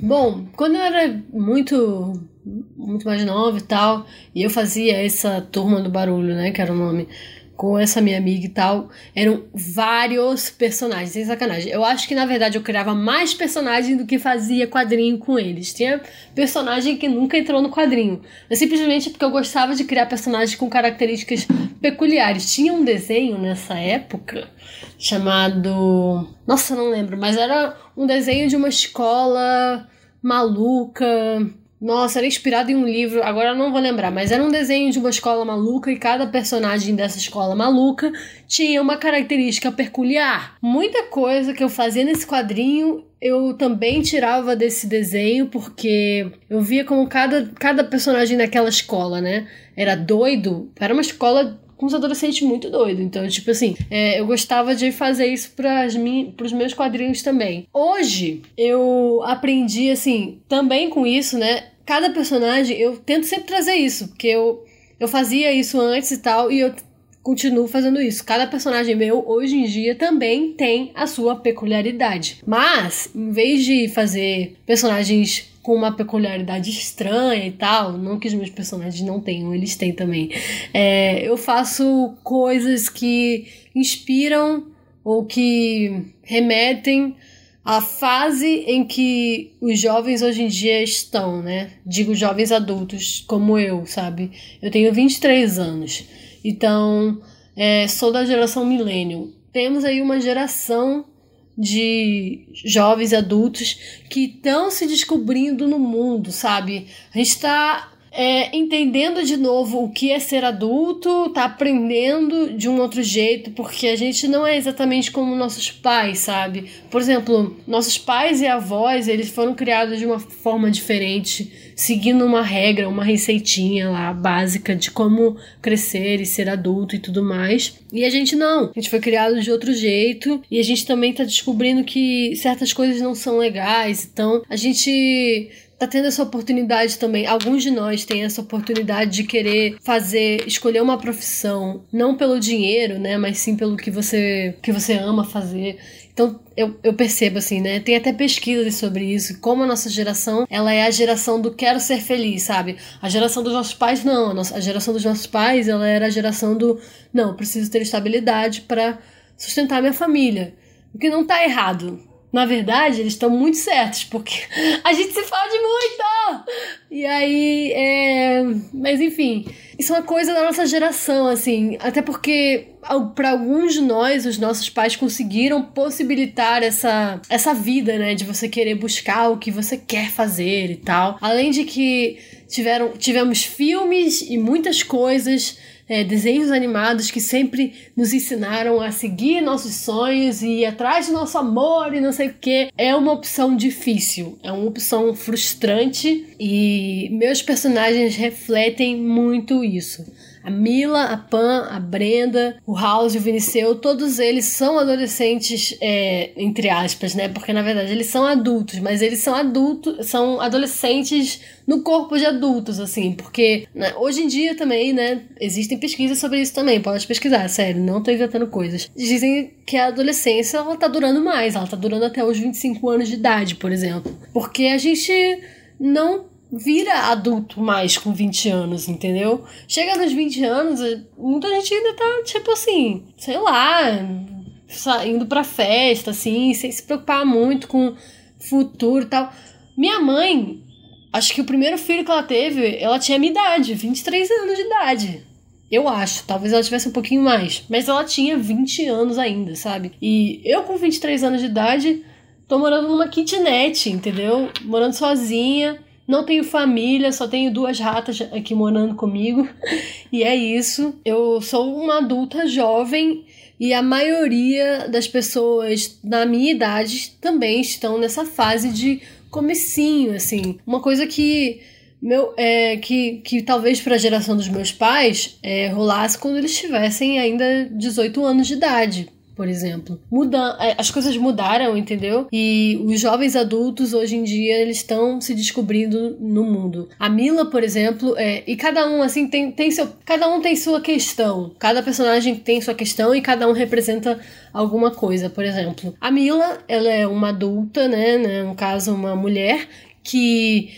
[SPEAKER 2] bom, quando eu era muito muito mais nova e tal. E eu fazia essa turma do barulho, né? Que era o nome com essa minha amiga e tal, eram vários personagens, sem sacanagem. Eu acho que na verdade eu criava mais personagens do que fazia quadrinho com eles. Tinha personagem que nunca entrou no quadrinho, mas simplesmente porque eu gostava de criar personagens com características peculiares. Tinha um desenho nessa época chamado. Nossa, não lembro, mas era um desenho de uma escola maluca nossa, era inspirado em um livro, agora eu não vou lembrar, mas era um desenho de uma escola maluca e cada personagem dessa escola maluca tinha uma característica peculiar. Muita coisa que eu fazia nesse quadrinho eu também tirava desse desenho porque eu via como cada, cada personagem daquela escola, né? Era doido. Era uma escola com os adolescentes muito doidos. Então, tipo assim, é, eu gostava de fazer isso para os meus quadrinhos também. Hoje, eu aprendi, assim, também com isso, né? Cada personagem, eu tento sempre trazer isso, porque eu, eu fazia isso antes e tal, e eu continuo fazendo isso. Cada personagem meu, hoje em dia, também tem a sua peculiaridade. Mas, em vez de fazer personagens com uma peculiaridade estranha e tal. Não que os meus personagens não tenham, eles têm também. É, eu faço coisas que inspiram ou que remetem à fase em que os jovens hoje em dia estão, né? Digo jovens adultos, como eu, sabe? Eu tenho 23 anos, então é, sou da geração milênio. Temos aí uma geração de jovens adultos que estão se descobrindo no mundo, sabe? A gente está é, entendendo de novo o que é ser adulto, tá aprendendo de um outro jeito, porque a gente não é exatamente como nossos pais, sabe? Por exemplo, nossos pais e avós, eles foram criados de uma forma diferente, seguindo uma regra, uma receitinha lá básica de como crescer e ser adulto e tudo mais. E a gente não, a gente foi criado de outro jeito e a gente também tá descobrindo que certas coisas não são legais, então a gente tá tendo essa oportunidade também. Alguns de nós têm essa oportunidade de querer fazer, escolher uma profissão, não pelo dinheiro, né, mas sim pelo que você, que você ama fazer. Então, eu, eu percebo assim, né? Tem até pesquisas sobre isso, como a nossa geração, ela é a geração do quero ser feliz, sabe? A geração dos nossos pais, não. A, nossa, a geração dos nossos pais, ela era a geração do não, preciso ter estabilidade para sustentar minha família. O que não tá errado, na verdade, eles estão muito certos, porque a gente se fode muito! E aí, é... Mas enfim, isso é uma coisa da nossa geração, assim. Até porque, para alguns de nós, os nossos pais conseguiram possibilitar essa, essa vida, né? De você querer buscar o que você quer fazer e tal. Além de que tiveram, tivemos filmes e muitas coisas é, desenhos animados que sempre nos ensinaram a seguir nossos sonhos e ir atrás do nosso amor e não sei o que. É uma opção difícil, é uma opção frustrante e meus personagens refletem muito isso. A Mila, a Pan, a Brenda, o House e o Viniceu, todos eles são adolescentes, é, entre aspas, né? Porque na verdade eles são adultos, mas eles são adultos, são adolescentes no corpo de adultos, assim, porque né, hoje em dia também, né, existem pesquisas sobre isso também, pode pesquisar, sério, não tô inventando coisas. Dizem que a adolescência, ela tá durando mais, ela tá durando até os 25 anos de idade, por exemplo, porque a gente não vira adulto mais com 20 anos, entendeu? Chega nos 20 anos, muita gente ainda tá, tipo assim, sei lá, indo pra festa, assim, sem se preocupar muito com futuro e tal. Minha mãe, acho que o primeiro filho que ela teve, ela tinha minha idade, 23 anos de idade. Eu acho, talvez ela tivesse um pouquinho mais. Mas ela tinha 20 anos ainda, sabe? E eu com 23 anos de idade, tô morando numa kitnet, entendeu? Morando sozinha não tenho família, só tenho duas ratas aqui morando comigo. E é isso. Eu sou uma adulta jovem e a maioria das pessoas na minha idade também estão nessa fase de comecinho, assim. Uma coisa que meu é que, que talvez para a geração dos meus pais é, rolasse quando eles tivessem ainda 18 anos de idade por exemplo. Muda, é, as coisas mudaram, entendeu? E os jovens adultos hoje em dia eles estão se descobrindo no mundo. A Mila, por exemplo, é, e cada um assim tem, tem seu, cada um tem sua questão. Cada personagem tem sua questão e cada um representa alguma coisa. Por exemplo, a Mila, ela é uma adulta, né, né no caso uma mulher que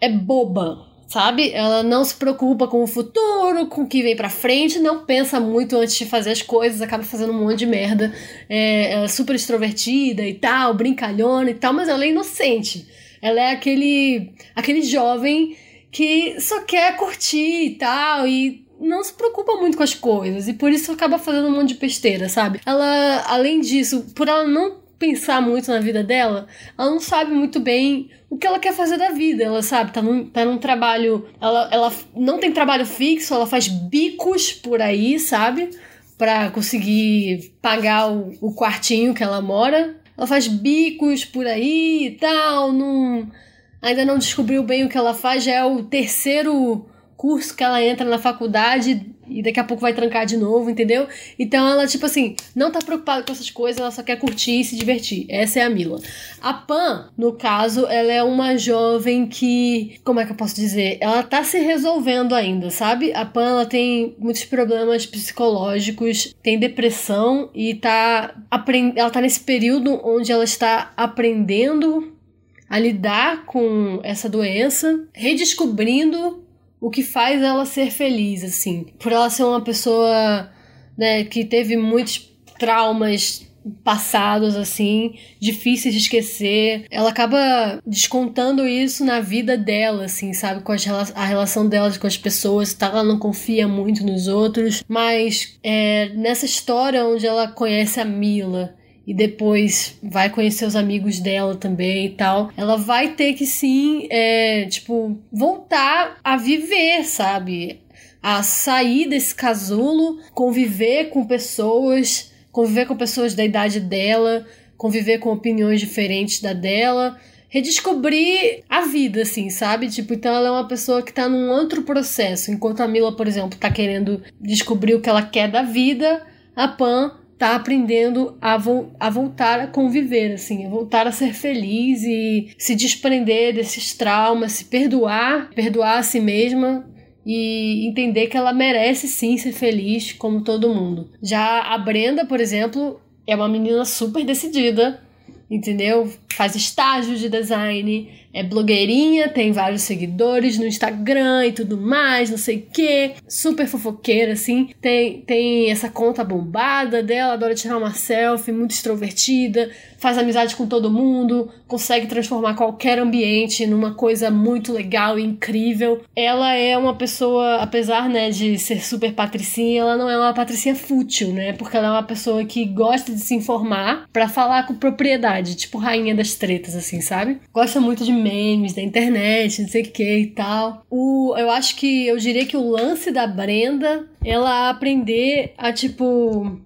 [SPEAKER 2] é boba, sabe? Ela não se preocupa com o futuro, com o que vem pra frente, não pensa muito antes de fazer as coisas, acaba fazendo um monte de merda. É, ela é super extrovertida e tal, brincalhona e tal, mas ela é inocente. Ela é aquele, aquele jovem que só quer curtir e tal, e não se preocupa muito com as coisas, e por isso acaba fazendo um monte de besteira, sabe? Ela, além disso, por ela não pensar muito na vida dela, ela não sabe muito bem o que ela quer fazer da vida. Ela sabe, tá num, tá num trabalho. Ela, ela não tem trabalho fixo, ela faz bicos por aí, sabe? Pra conseguir pagar o, o quartinho que ela mora. Ela faz bicos por aí e tal, não, ainda não descobriu bem o que ela faz, já é o terceiro curso que ela entra na faculdade e daqui a pouco vai trancar de novo, entendeu? Então ela, tipo assim, não tá preocupada com essas coisas, ela só quer curtir e se divertir. Essa é a Mila. A Pan, no caso, ela é uma jovem que, como é que eu posso dizer? Ela tá se resolvendo ainda, sabe? A Pan, ela tem muitos problemas psicológicos, tem depressão e tá ela tá nesse período onde ela está aprendendo a lidar com essa doença, redescobrindo o que faz ela ser feliz, assim. Por ela ser uma pessoa, né, que teve muitos traumas passados assim, difíceis de esquecer. Ela acaba descontando isso na vida dela, assim, sabe, com as, a relação dela com as pessoas, tá? Ela não confia muito nos outros, mas é, nessa história onde ela conhece a Mila e depois vai conhecer os amigos dela também e tal, ela vai ter que sim, é, tipo, voltar a viver, sabe? A sair desse casulo, conviver com pessoas, conviver com pessoas da idade dela, conviver com opiniões diferentes da dela, redescobrir a vida, assim, sabe? Tipo, então ela é uma pessoa que tá num outro processo. Enquanto a Mila, por exemplo, tá querendo descobrir o que ela quer da vida, a Pan tá aprendendo a, vo a voltar a conviver, assim, a voltar a ser feliz e se desprender desses traumas, se perdoar, perdoar a si mesma e entender que ela merece sim ser feliz como todo mundo. Já a Brenda, por exemplo, é uma menina super decidida, entendeu? Faz estágio de design, é blogueirinha, tem vários seguidores no Instagram e tudo mais, não sei o que. Super fofoqueira, assim. Tem, tem essa conta bombada dela, adora tirar uma selfie, muito extrovertida, faz amizade com todo mundo, consegue transformar qualquer ambiente numa coisa muito legal e incrível. Ela é uma pessoa, apesar, né, de ser super patricinha, ela não é uma patricinha fútil, né? Porque ela é uma pessoa que gosta de se informar para falar com propriedade, tipo rainha das tretas, assim, sabe? Gosta muito de memes da internet, não sei o que e tal. O, eu acho que eu diria que o lance da Brenda, ela aprender a, tipo,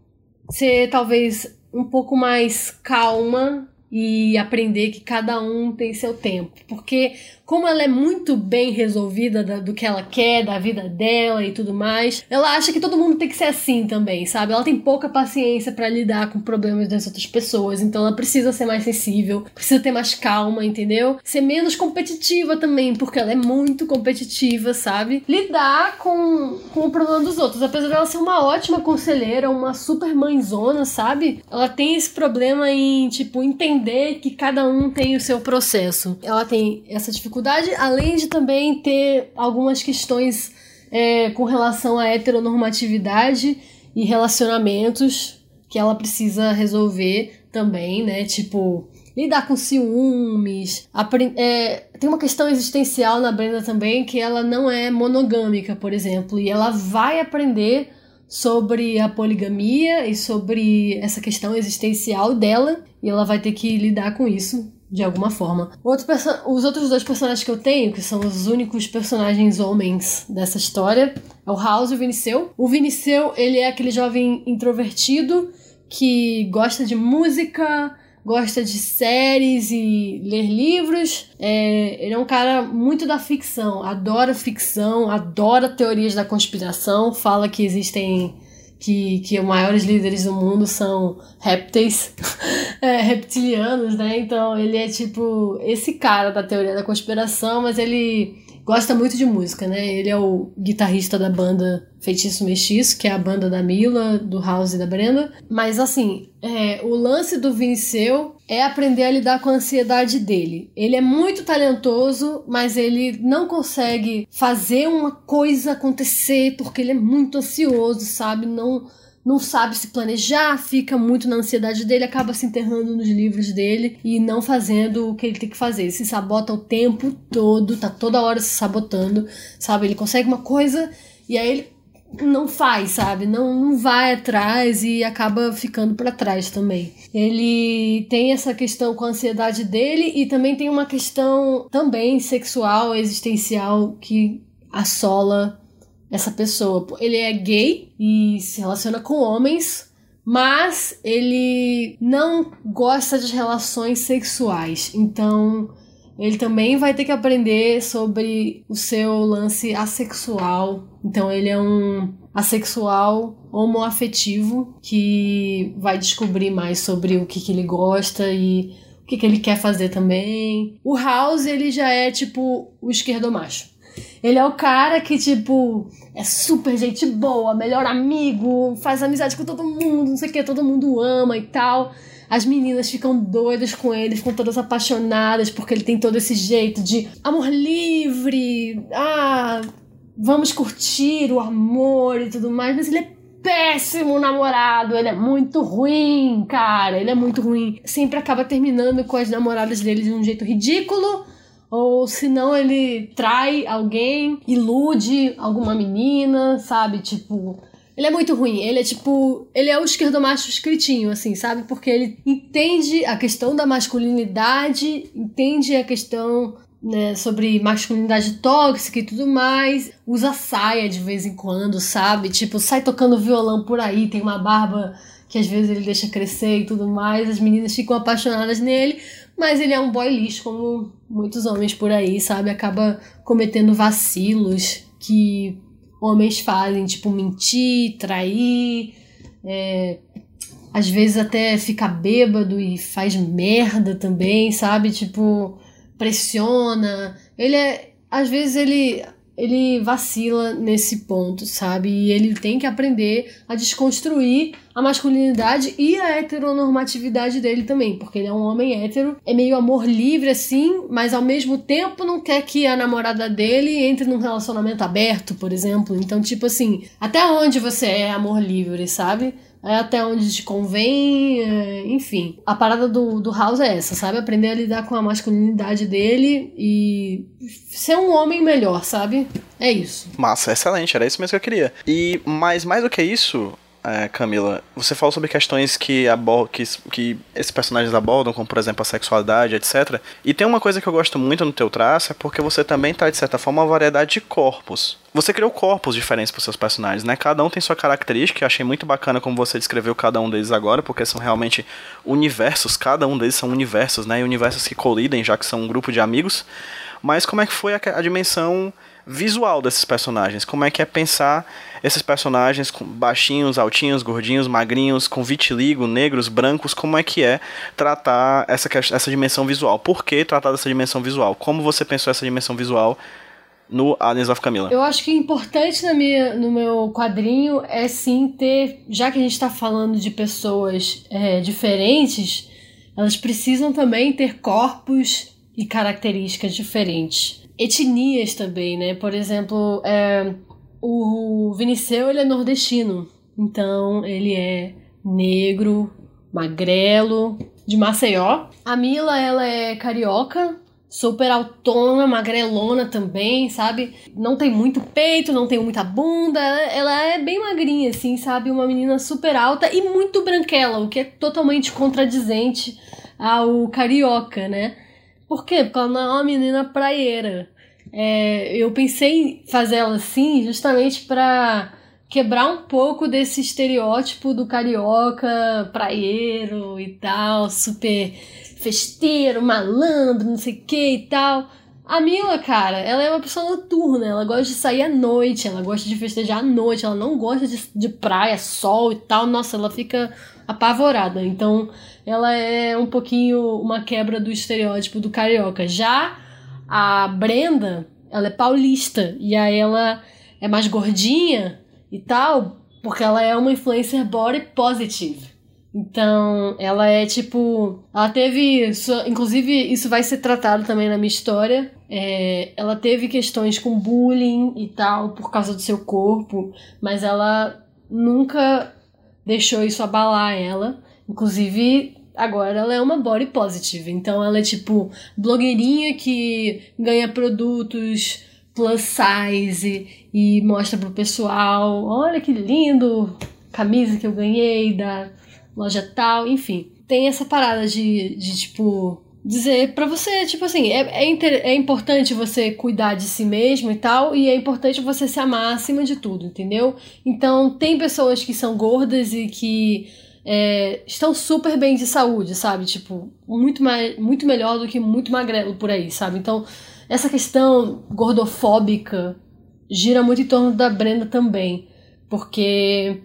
[SPEAKER 2] ser talvez um pouco mais calma e aprender que cada um tem seu tempo. Porque como ela é muito bem resolvida da, do que ela quer, da vida dela e tudo mais, ela acha que todo mundo tem que ser assim também, sabe? Ela tem pouca paciência para lidar com problemas das outras pessoas, então ela precisa ser mais sensível, precisa ter mais calma, entendeu? Ser menos competitiva também, porque ela é muito competitiva, sabe? Lidar com, com o problema dos outros, apesar dela ser uma ótima conselheira, uma super mãezona, sabe? Ela tem esse problema em, tipo, entender que cada um tem o seu processo. Ela tem essa dificuldade dificuldade, além de também ter algumas questões é, com relação à heteronormatividade e relacionamentos que ela precisa resolver também, né? Tipo, lidar com ciúmes. É, tem uma questão existencial na Brenda também que ela não é monogâmica, por exemplo, e ela vai aprender sobre a poligamia e sobre essa questão existencial dela, e ela vai ter que lidar com isso de alguma forma. Outro os outros dois personagens que eu tenho, que são os únicos personagens homens dessa história, é o House e o Viniceu. O Viniceu, ele é aquele jovem introvertido que gosta de música, gosta de séries e ler livros. É, ele é um cara muito da ficção, adora ficção, adora teorias da conspiração, fala que existem que, que os maiores líderes do mundo são répteis, é, reptilianos, né? Então ele é tipo esse cara da teoria da conspiração, mas ele gosta muito de música, né? Ele é o guitarrista da banda Feitiço Mestiço, que é a banda da Mila, do House e da Brenda. Mas assim, é, o lance do Viniceu é aprender a lidar com a ansiedade dele. Ele é muito talentoso, mas ele não consegue fazer uma coisa acontecer porque ele é muito ansioso, sabe? Não não sabe se planejar, fica muito na ansiedade dele, acaba se enterrando nos livros dele e não fazendo o que ele tem que fazer. Ele se sabota o tempo todo, tá toda hora se sabotando, sabe? Ele consegue uma coisa e aí ele não faz, sabe? Não, não vai atrás e acaba ficando para trás também. Ele tem essa questão com a ansiedade dele e também tem uma questão também sexual, existencial que assola essa pessoa. Ele é gay e se relaciona com homens, mas ele não gosta de relações sexuais. Então, ele também vai ter que aprender sobre o seu lance assexual. Então, ele é um assexual homoafetivo que vai descobrir mais sobre o que, que ele gosta e o que, que ele quer fazer também. O House, ele já é tipo o esquerdomacho. Ele é o cara que, tipo, é super gente boa, melhor amigo, faz amizade com todo mundo, não sei o que, todo mundo ama e tal. As meninas ficam doidas com ele, ficam todas apaixonadas porque ele tem todo esse jeito de amor livre, ah, vamos curtir o amor e tudo mais, mas ele é péssimo namorado, ele é muito ruim, cara, ele é muito ruim. Sempre acaba terminando com as namoradas dele de um jeito ridículo ou se não ele trai alguém, ilude alguma menina, sabe? Tipo, ele é muito ruim. Ele é tipo. Ele é o esquerdomacho escritinho, assim, sabe? Porque ele entende a questão da masculinidade, entende a questão né, sobre masculinidade tóxica e tudo mais. Usa saia de vez em quando, sabe? Tipo, sai tocando violão por aí, tem uma barba que às vezes ele deixa crescer e tudo mais. As meninas ficam apaixonadas nele. Mas ele é um boy lixo, como muitos homens por aí, sabe? Acaba cometendo vacilos que homens fazem, tipo mentir, trair, é, às vezes até ficar bêbado e faz merda também, sabe? Tipo, pressiona. Ele é. Às vezes ele ele vacila nesse ponto, sabe? E ele tem que aprender a desconstruir a masculinidade e a heteronormatividade dele também, porque ele é um homem hétero, é meio amor livre assim, mas ao mesmo tempo não quer que a namorada dele entre num relacionamento aberto, por exemplo. Então, tipo assim, até onde você é amor livre, sabe? É até onde te convém, é, enfim. A parada do, do House é essa, sabe? Aprender a lidar com a masculinidade dele e ser um homem melhor, sabe? É isso.
[SPEAKER 1] Massa, excelente, era isso mesmo que eu queria. E mais, mais do que isso, é, Camila, você falou sobre questões que, que, que esses personagens abordam, como por exemplo a sexualidade, etc. E tem uma coisa que eu gosto muito no teu traço, é porque você também traz, de certa forma, uma variedade de corpos. Você criou corpos diferentes para seus personagens, né? Cada um tem sua característica, eu achei muito bacana como você descreveu cada um deles agora, porque são realmente universos, cada um deles são universos, né? E universos que colidem, já que são um grupo de amigos. Mas como é que foi a, a dimensão visual desses personagens? Como é que é pensar esses personagens baixinhos, altinhos, gordinhos, magrinhos, com vitiligo, negros, brancos, como é que é tratar essa, essa dimensão visual? Por que tratar dessa dimensão visual? Como você pensou essa dimensão visual no Aliens of Camila?
[SPEAKER 2] Eu acho que importante na minha, no meu quadrinho é sim ter, já que a gente está falando de pessoas é, diferentes, elas precisam também ter corpos e características diferentes. Etnias também, né? Por exemplo, é, o Viniceu, ele é nordestino. Então, ele é negro, magrelo, de Maceió. A Mila, ela é carioca, super autona, magrelona também, sabe? Não tem muito peito, não tem muita bunda. Ela é bem magrinha, assim, sabe? Uma menina super alta e muito branquela, o que é totalmente contradizente ao carioca, né? Por quê? Porque ela não é uma menina praieira. É, eu pensei em fazer ela assim justamente para quebrar um pouco desse estereótipo do carioca praieiro e tal, super festeiro, malandro, não sei o que e tal. A Mila, cara, ela é uma pessoa noturna, ela gosta de sair à noite, ela gosta de festejar à noite, ela não gosta de, de praia, sol e tal. Nossa, ela fica apavorada. Então, ela é um pouquinho uma quebra do estereótipo do carioca. Já a Brenda, ela é paulista. E aí ela é mais gordinha e tal, porque ela é uma influencer body positive. Então, ela é tipo. Ela teve. Inclusive, isso vai ser tratado também na minha história. É, ela teve questões com bullying e tal por causa do seu corpo, mas ela nunca deixou isso abalar ela. Inclusive, agora ela é uma body positive. Então, ela é tipo blogueirinha que ganha produtos plus size e mostra pro pessoal: olha que lindo, camisa que eu ganhei da loja tal, enfim. Tem essa parada de, de tipo, dizer para você, tipo assim, é, é, inter, é importante você cuidar de si mesmo e tal, e é importante você se amar acima de tudo, entendeu? Então, tem pessoas que são gordas e que é, estão super bem de saúde, sabe? Tipo, muito, mais, muito melhor do que muito magrelo por aí, sabe? Então, essa questão gordofóbica gira muito em torno da Brenda também, porque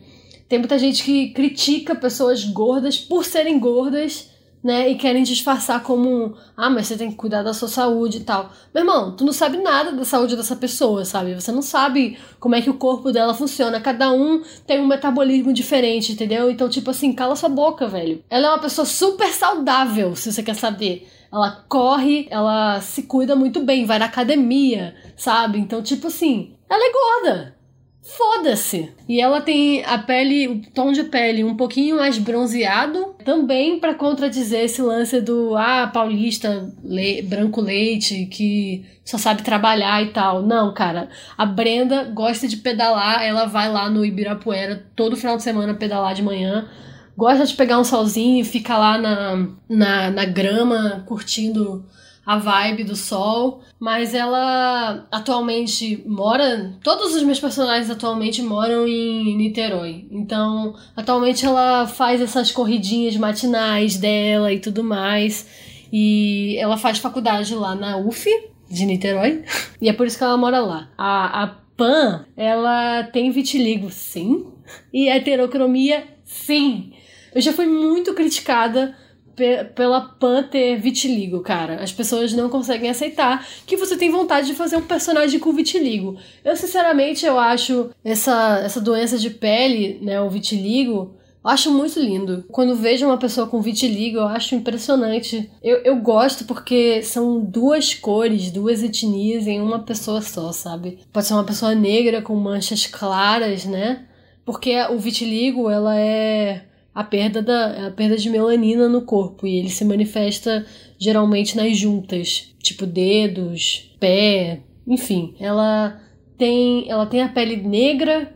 [SPEAKER 2] tem muita gente que critica pessoas gordas por serem gordas, né? E querem disfarçar como, ah, mas você tem que cuidar da sua saúde e tal. Meu irmão, tu não sabe nada da saúde dessa pessoa, sabe? Você não sabe como é que o corpo dela funciona. Cada um tem um metabolismo diferente, entendeu? Então, tipo assim, cala sua boca, velho. Ela é uma pessoa super saudável, se você quer saber. Ela corre, ela se cuida muito bem, vai na academia, sabe? Então, tipo assim, ela é gorda. Foda-se! E ela tem a pele, o tom de pele um pouquinho mais bronzeado, também para contradizer esse lance do ah, paulista, le, branco leite, que só sabe trabalhar e tal. Não, cara. A Brenda gosta de pedalar, ela vai lá no Ibirapuera todo final de semana pedalar de manhã. Gosta de pegar um solzinho e fica lá na, na, na grama curtindo a vibe do sol, mas ela atualmente mora. Todos os meus personagens atualmente moram em Niterói. Então, atualmente ela faz essas corridinhas matinais dela e tudo mais. E ela faz faculdade lá na UF de Niterói. E é por isso que ela mora lá. A, a Pan, ela tem vitiligo, sim. E heterocromia, sim. Eu já fui muito criticada pela Pan ter vitiligo, cara. As pessoas não conseguem aceitar que você tem vontade de fazer um personagem com vitiligo. Eu, sinceramente, eu acho essa, essa doença de pele, né, o vitiligo, acho muito lindo. Quando vejo uma pessoa com vitiligo, eu acho impressionante. Eu, eu gosto porque são duas cores, duas etnias em uma pessoa só, sabe? Pode ser uma pessoa negra com manchas claras, né? Porque o vitiligo, ela é a perda, da, a perda de melanina no corpo e ele se manifesta geralmente nas juntas, tipo dedos, pé, enfim. Ela tem, ela tem a pele negra,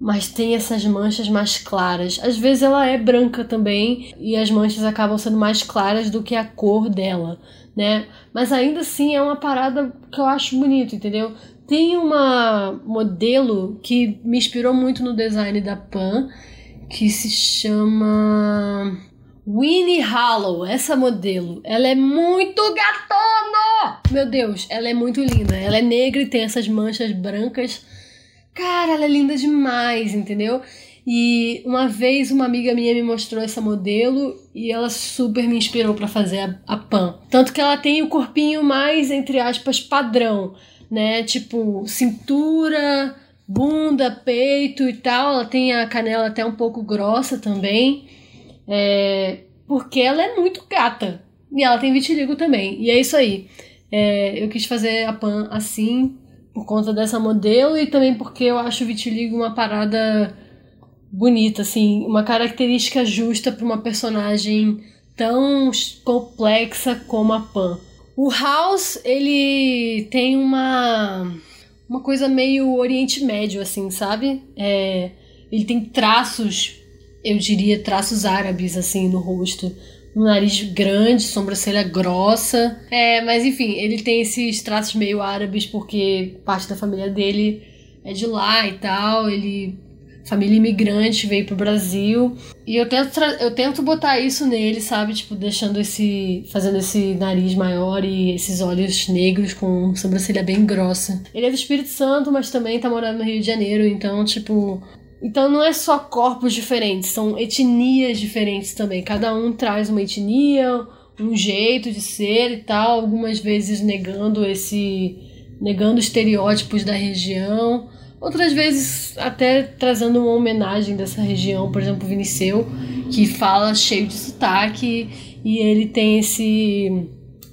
[SPEAKER 2] mas tem essas manchas mais claras. Às vezes ela é branca também e as manchas acabam sendo mais claras do que a cor dela, né? Mas ainda assim é uma parada que eu acho bonito, entendeu? Tem uma modelo que me inspirou muito no design da Pan, que se chama Winnie Hollow, essa modelo. Ela é muito gatona! Meu Deus, ela é muito linda. Ela é negra e tem essas manchas brancas. Cara, ela é linda demais, entendeu? E uma vez uma amiga minha me mostrou essa modelo e ela super me inspirou para fazer a, a Pan. Tanto que ela tem o corpinho mais, entre aspas, padrão, né? Tipo, cintura, bunda, peito e tal. Ela tem a canela até um pouco grossa também. É, porque ela é muito gata. E ela tem vitiligo também. E é isso aí. É, eu quis fazer a Pan assim por conta dessa modelo e também porque eu acho o vitiligo uma parada bonita, assim, uma característica justa para uma personagem tão complexa como a Pan. O House, ele tem uma uma coisa meio Oriente Médio, assim, sabe? É, ele tem traços, eu diria, traços árabes, assim, no rosto. Um nariz grande, sobrancelha grossa. É, mas enfim, ele tem esses traços meio árabes porque parte da família dele é de lá e tal. Ele família imigrante, veio pro Brasil. E eu tento, eu tento botar isso nele, sabe? Tipo, deixando esse. fazendo esse nariz maior e esses olhos negros com sobrancelha bem grossa. Ele é do Espírito Santo, mas também tá morando no Rio de Janeiro, então, tipo. Então não é só corpos diferentes, são etnias diferentes também. Cada um traz uma etnia, um jeito de ser e tal, algumas vezes negando esse negando estereótipos da região. Outras vezes até trazendo uma homenagem dessa região, por exemplo, o Viniceu, que fala cheio de sotaque e ele tem esse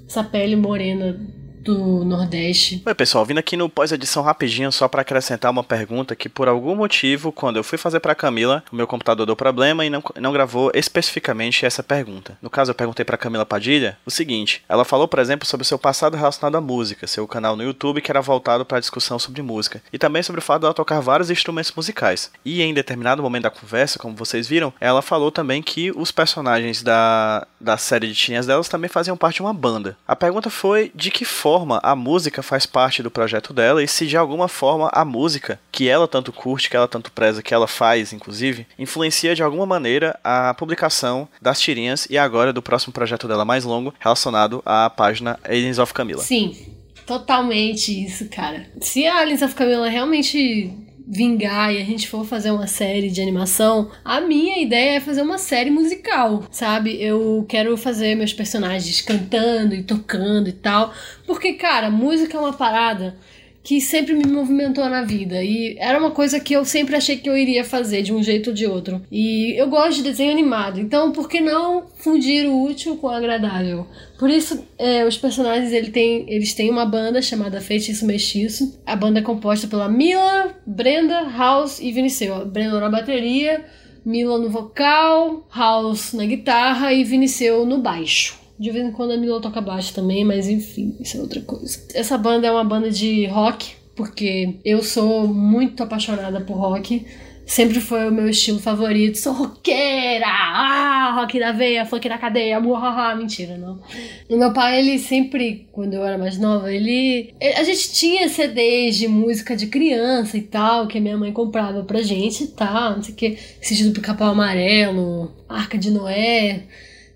[SPEAKER 2] essa pele morena do Nordeste.
[SPEAKER 1] Oi, pessoal, vindo aqui no pós-edição rapidinho só para acrescentar uma pergunta que por algum motivo, quando eu fui fazer para Camila, o meu computador deu problema e não, não gravou especificamente essa pergunta. No caso, eu perguntei para Camila Padilha o seguinte: ela falou, por exemplo, sobre o seu passado relacionado à música, seu canal no YouTube que era voltado para discussão sobre música, e também sobre o fato dela tocar vários instrumentos musicais. E em determinado momento da conversa, como vocês viram, ela falou também que os personagens da, da série de tirinhas delas também faziam parte de uma banda. A pergunta foi de que forma forma a música faz parte do projeto dela e se de alguma forma a música que ela tanto curte, que ela tanto preza, que ela faz, inclusive, influencia de alguma maneira a publicação das tirinhas e agora do próximo projeto dela mais longo relacionado à página Aliens of Camila.
[SPEAKER 2] Sim, totalmente isso, cara. Se a Aliens of Camila realmente vingar e a gente for fazer uma série de animação, a minha ideia é fazer uma série musical, sabe? Eu quero fazer meus personagens cantando e tocando e tal, porque, cara, música é uma parada que sempre me movimentou na vida. E era uma coisa que eu sempre achei que eu iria fazer de um jeito ou de outro. E eu gosto de desenho animado, então por que não fundir o útil com o agradável? Por isso, é, os personagens ele tem, eles têm uma banda chamada Feitiço Mestiço. A banda é composta pela Mila, Brenda, House e Viniceu. Brenda na bateria, Mila no vocal, House na guitarra e Viniceu no baixo. De vez em quando a Mila toca baixo também, mas enfim, isso é outra coisa. Essa banda é uma banda de rock, porque eu sou muito apaixonada por rock. Sempre foi o meu estilo favorito. Sou roqueira! Ah, rock da veia, funk da cadeia, muhaha. Mentira, não. O meu pai, ele sempre, quando eu era mais nova, ele. A gente tinha CDs de música de criança e tal, que a minha mãe comprava pra gente e tal, não sei o que. Esse do pica-pau amarelo, Arca de Noé.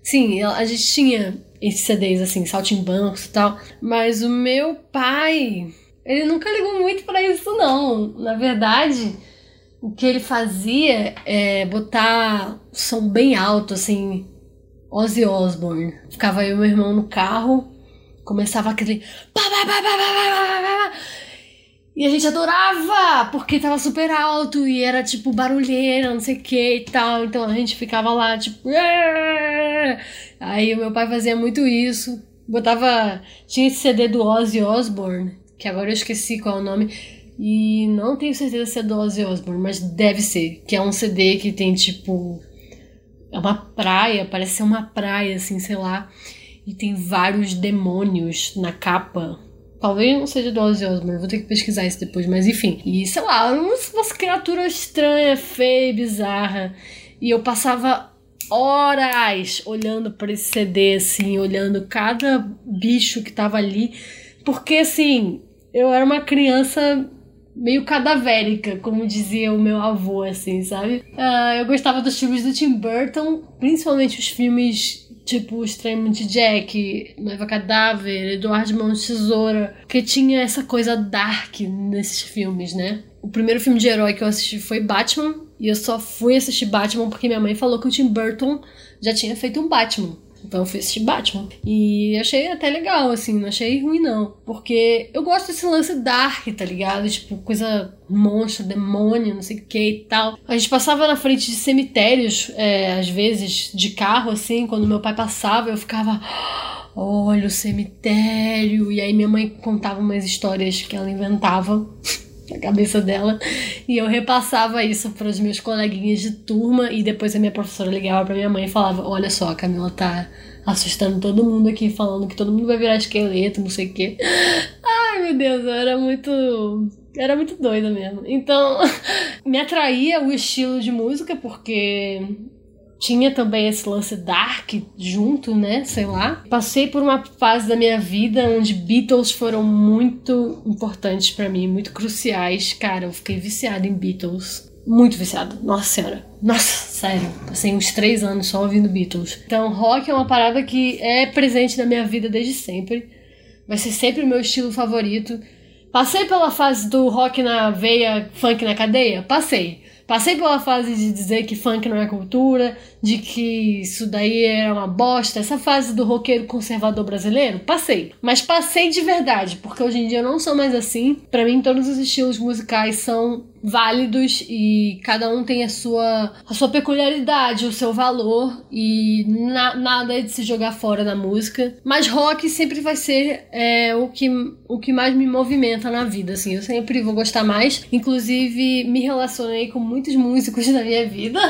[SPEAKER 2] Sim, a gente tinha esses CDs assim, saltimbancos e tal, mas o meu pai, ele nunca ligou muito para isso não. Na verdade, o que ele fazia é botar som bem alto assim, Ozzy Osbourne. Ficava eu e meu irmão no carro, começava aquele e a gente adorava, porque tava super alto e era tipo barulheira, não sei o que e tal. Então a gente ficava lá, tipo. Aí o meu pai fazia muito isso. Botava. Tinha esse CD do Ozzy Osbourne, que agora eu esqueci qual é o nome. E não tenho certeza se é do Ozzy Osbourne, mas deve ser. Que é um CD que tem tipo. É uma praia, parece ser uma praia, assim, sei lá. E tem vários demônios na capa Talvez não seja do Ozzy Osbourne, vou ter que pesquisar isso depois, mas enfim. E sei lá, umas, umas criaturas estranhas, feia, bizarra. E eu passava horas olhando para esse CD, assim, olhando cada bicho que tava ali. Porque assim, eu era uma criança meio cadavérica, como dizia o meu avô, assim, sabe? Uh, eu gostava dos filmes do Tim Burton, principalmente os filmes tipo Extremo de Jack, Noiva Cadáver, Eduardo Mãos de Tesoura, que tinha essa coisa dark nesses filmes, né? O primeiro filme de herói que eu assisti foi Batman, e eu só fui assistir Batman porque minha mãe falou que o Tim Burton já tinha feito um Batman. Então eu fui assistir Batman. E achei até legal, assim, não achei ruim não. Porque eu gosto desse lance dark, tá ligado? Tipo, coisa monstro, demônio, não sei o que e tal. A gente passava na frente de cemitérios, é, às vezes, de carro, assim, quando meu pai passava, eu ficava. Olha o cemitério. E aí minha mãe contava umas histórias que ela inventava na cabeça dela. E eu repassava isso para os meus coleguinhas de turma. E depois a minha professora ligava para minha mãe e falava: Olha só, a Camila tá assustando todo mundo aqui, falando que todo mundo vai virar esqueleto, não sei o quê. Ai, meu Deus, eu era muito. Era muito doida mesmo. Então, me atraía o estilo de música, porque tinha também esse lance dark junto, né? Sei lá. Passei por uma fase da minha vida onde Beatles foram muito importantes para mim, muito cruciais. Cara, eu fiquei viciada em Beatles. Muito viciada. Nossa senhora. Nossa, sério. Passei uns três anos só ouvindo Beatles. Então, rock é uma parada que é presente na minha vida desde sempre. Vai ser sempre o meu estilo favorito. Passei pela fase do rock na veia, funk na cadeia? Passei. Passei pela fase de dizer que funk não é cultura, de que isso daí era uma bosta, essa fase do roqueiro conservador brasileiro, passei. Mas passei de verdade, porque hoje em dia eu não sou mais assim. Para mim, todos os estilos musicais são válidos e cada um tem a sua, a sua peculiaridade, o seu valor e na, nada é de se jogar fora da música. Mas rock sempre vai ser é, o, que, o que mais me movimenta na vida, assim. Eu sempre vou gostar mais. Inclusive, me relacionei com muitos músicos na minha vida.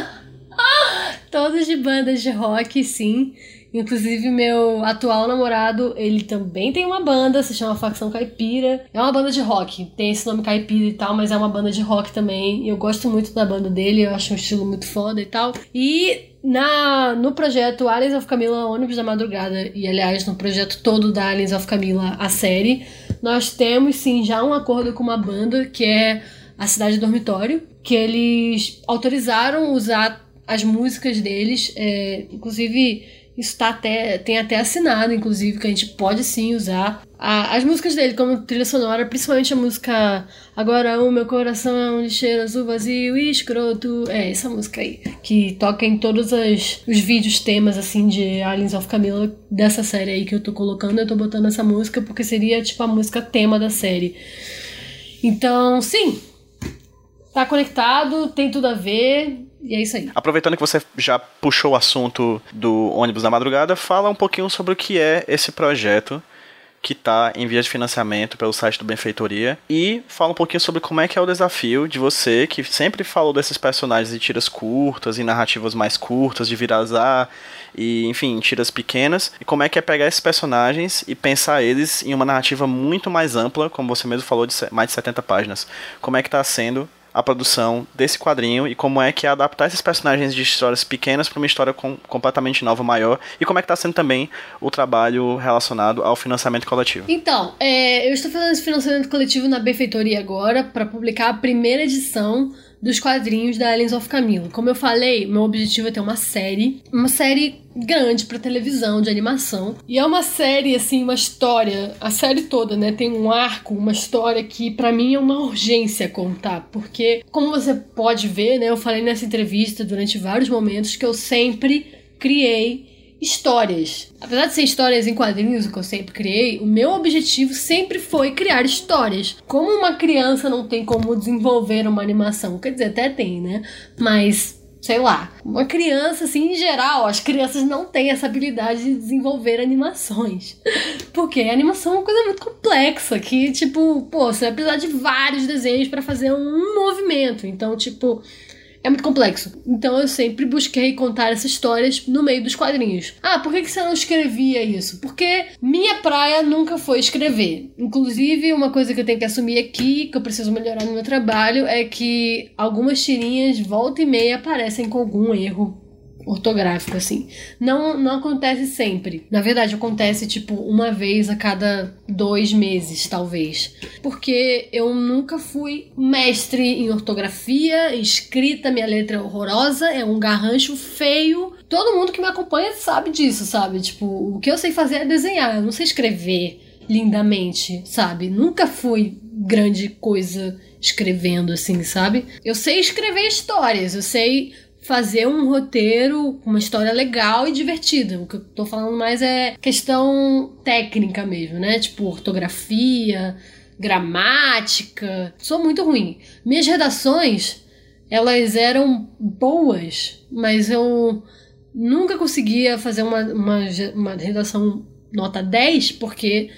[SPEAKER 2] Todos de bandas de rock, sim. Inclusive, meu atual namorado, ele também tem uma banda, se chama Facção Caipira. É uma banda de rock, tem esse nome Caipira e tal, mas é uma banda de rock também. Eu gosto muito da banda dele, eu acho um estilo muito foda e tal. E na, no projeto Aliens of Camila Ônibus da Madrugada, e aliás, no projeto todo da Aliens of Camila, a série, nós temos sim já um acordo com uma banda que é a Cidade Dormitório, que eles autorizaram usar as músicas deles, é, inclusive isso tá até, tem até assinado, inclusive, que a gente pode sim usar a, as músicas dele como trilha sonora, principalmente a música Agora o meu coração é um lixeiro azul vazio e escroto. É, essa música aí. Que toca em todos as, os vídeos temas, assim, de Aliens of Camila, dessa série aí que eu tô colocando. Eu tô botando essa música porque seria, tipo, a música tema da série. Então, sim. Tá conectado, tem tudo a ver. E é isso aí.
[SPEAKER 1] Aproveitando que você já puxou o assunto do ônibus da madrugada, fala um pouquinho sobre o que é esse projeto que está em via de financiamento pelo site do Benfeitoria e fala um pouquinho sobre como é que é o desafio de você que sempre falou desses personagens de tiras curtas e narrativas mais curtas, de virazar e enfim, tiras pequenas e como é que é pegar esses personagens e pensar eles em uma narrativa muito mais ampla, como você mesmo falou de mais de 70 páginas. Como é que está sendo a produção desse quadrinho e como é que é adaptar esses personagens de histórias pequenas para uma história com, completamente nova, maior, e como é que está sendo também o trabalho relacionado ao financiamento coletivo.
[SPEAKER 2] Então, é, eu estou fazendo esse financiamento coletivo na Benfeitoria agora para publicar a primeira edição dos quadrinhos da Aliens of Camilo. Como eu falei, meu objetivo é ter uma série, uma série grande para televisão, de animação. E é uma série assim, uma história, a série toda, né, tem um arco, uma história que para mim é uma urgência contar, porque como você pode ver, né, eu falei nessa entrevista durante vários momentos que eu sempre criei histórias. Apesar de ser histórias em quadrinhos, que eu sempre criei, o meu objetivo sempre foi criar histórias. Como uma criança não tem como desenvolver uma animação, quer dizer, até tem, né? Mas sei lá, uma criança, assim, em geral, as crianças não têm essa habilidade de desenvolver animações. Porque animação é uma coisa muito complexa, que, tipo, pô, você vai precisar de vários desenhos para fazer um movimento. Então, tipo, é muito complexo. Então eu sempre busquei contar essas histórias no meio dos quadrinhos. Ah, por que, que você não escrevia isso? Porque minha praia nunca foi escrever. Inclusive, uma coisa que eu tenho que assumir aqui, que eu preciso melhorar no meu trabalho, é que algumas tirinhas volta e meia aparecem com algum erro ortográfico, assim. Não, não acontece sempre. Na verdade, acontece tipo uma vez a cada dois meses, talvez. Porque eu nunca fui mestre em ortografia, em escrita, minha letra é horrorosa, é um garrancho feio. Todo mundo que me acompanha sabe disso, sabe? Tipo, o que eu sei fazer é desenhar, eu não sei escrever lindamente, sabe? Nunca fui grande coisa escrevendo assim, sabe? Eu sei escrever histórias, eu sei fazer um roteiro com uma história legal e divertida. O que eu tô falando mais é questão técnica mesmo, né? Tipo, ortografia, gramática. Sou muito ruim. Minhas redações, elas eram boas, mas eu nunca conseguia fazer uma, uma, uma redação nota 10 porque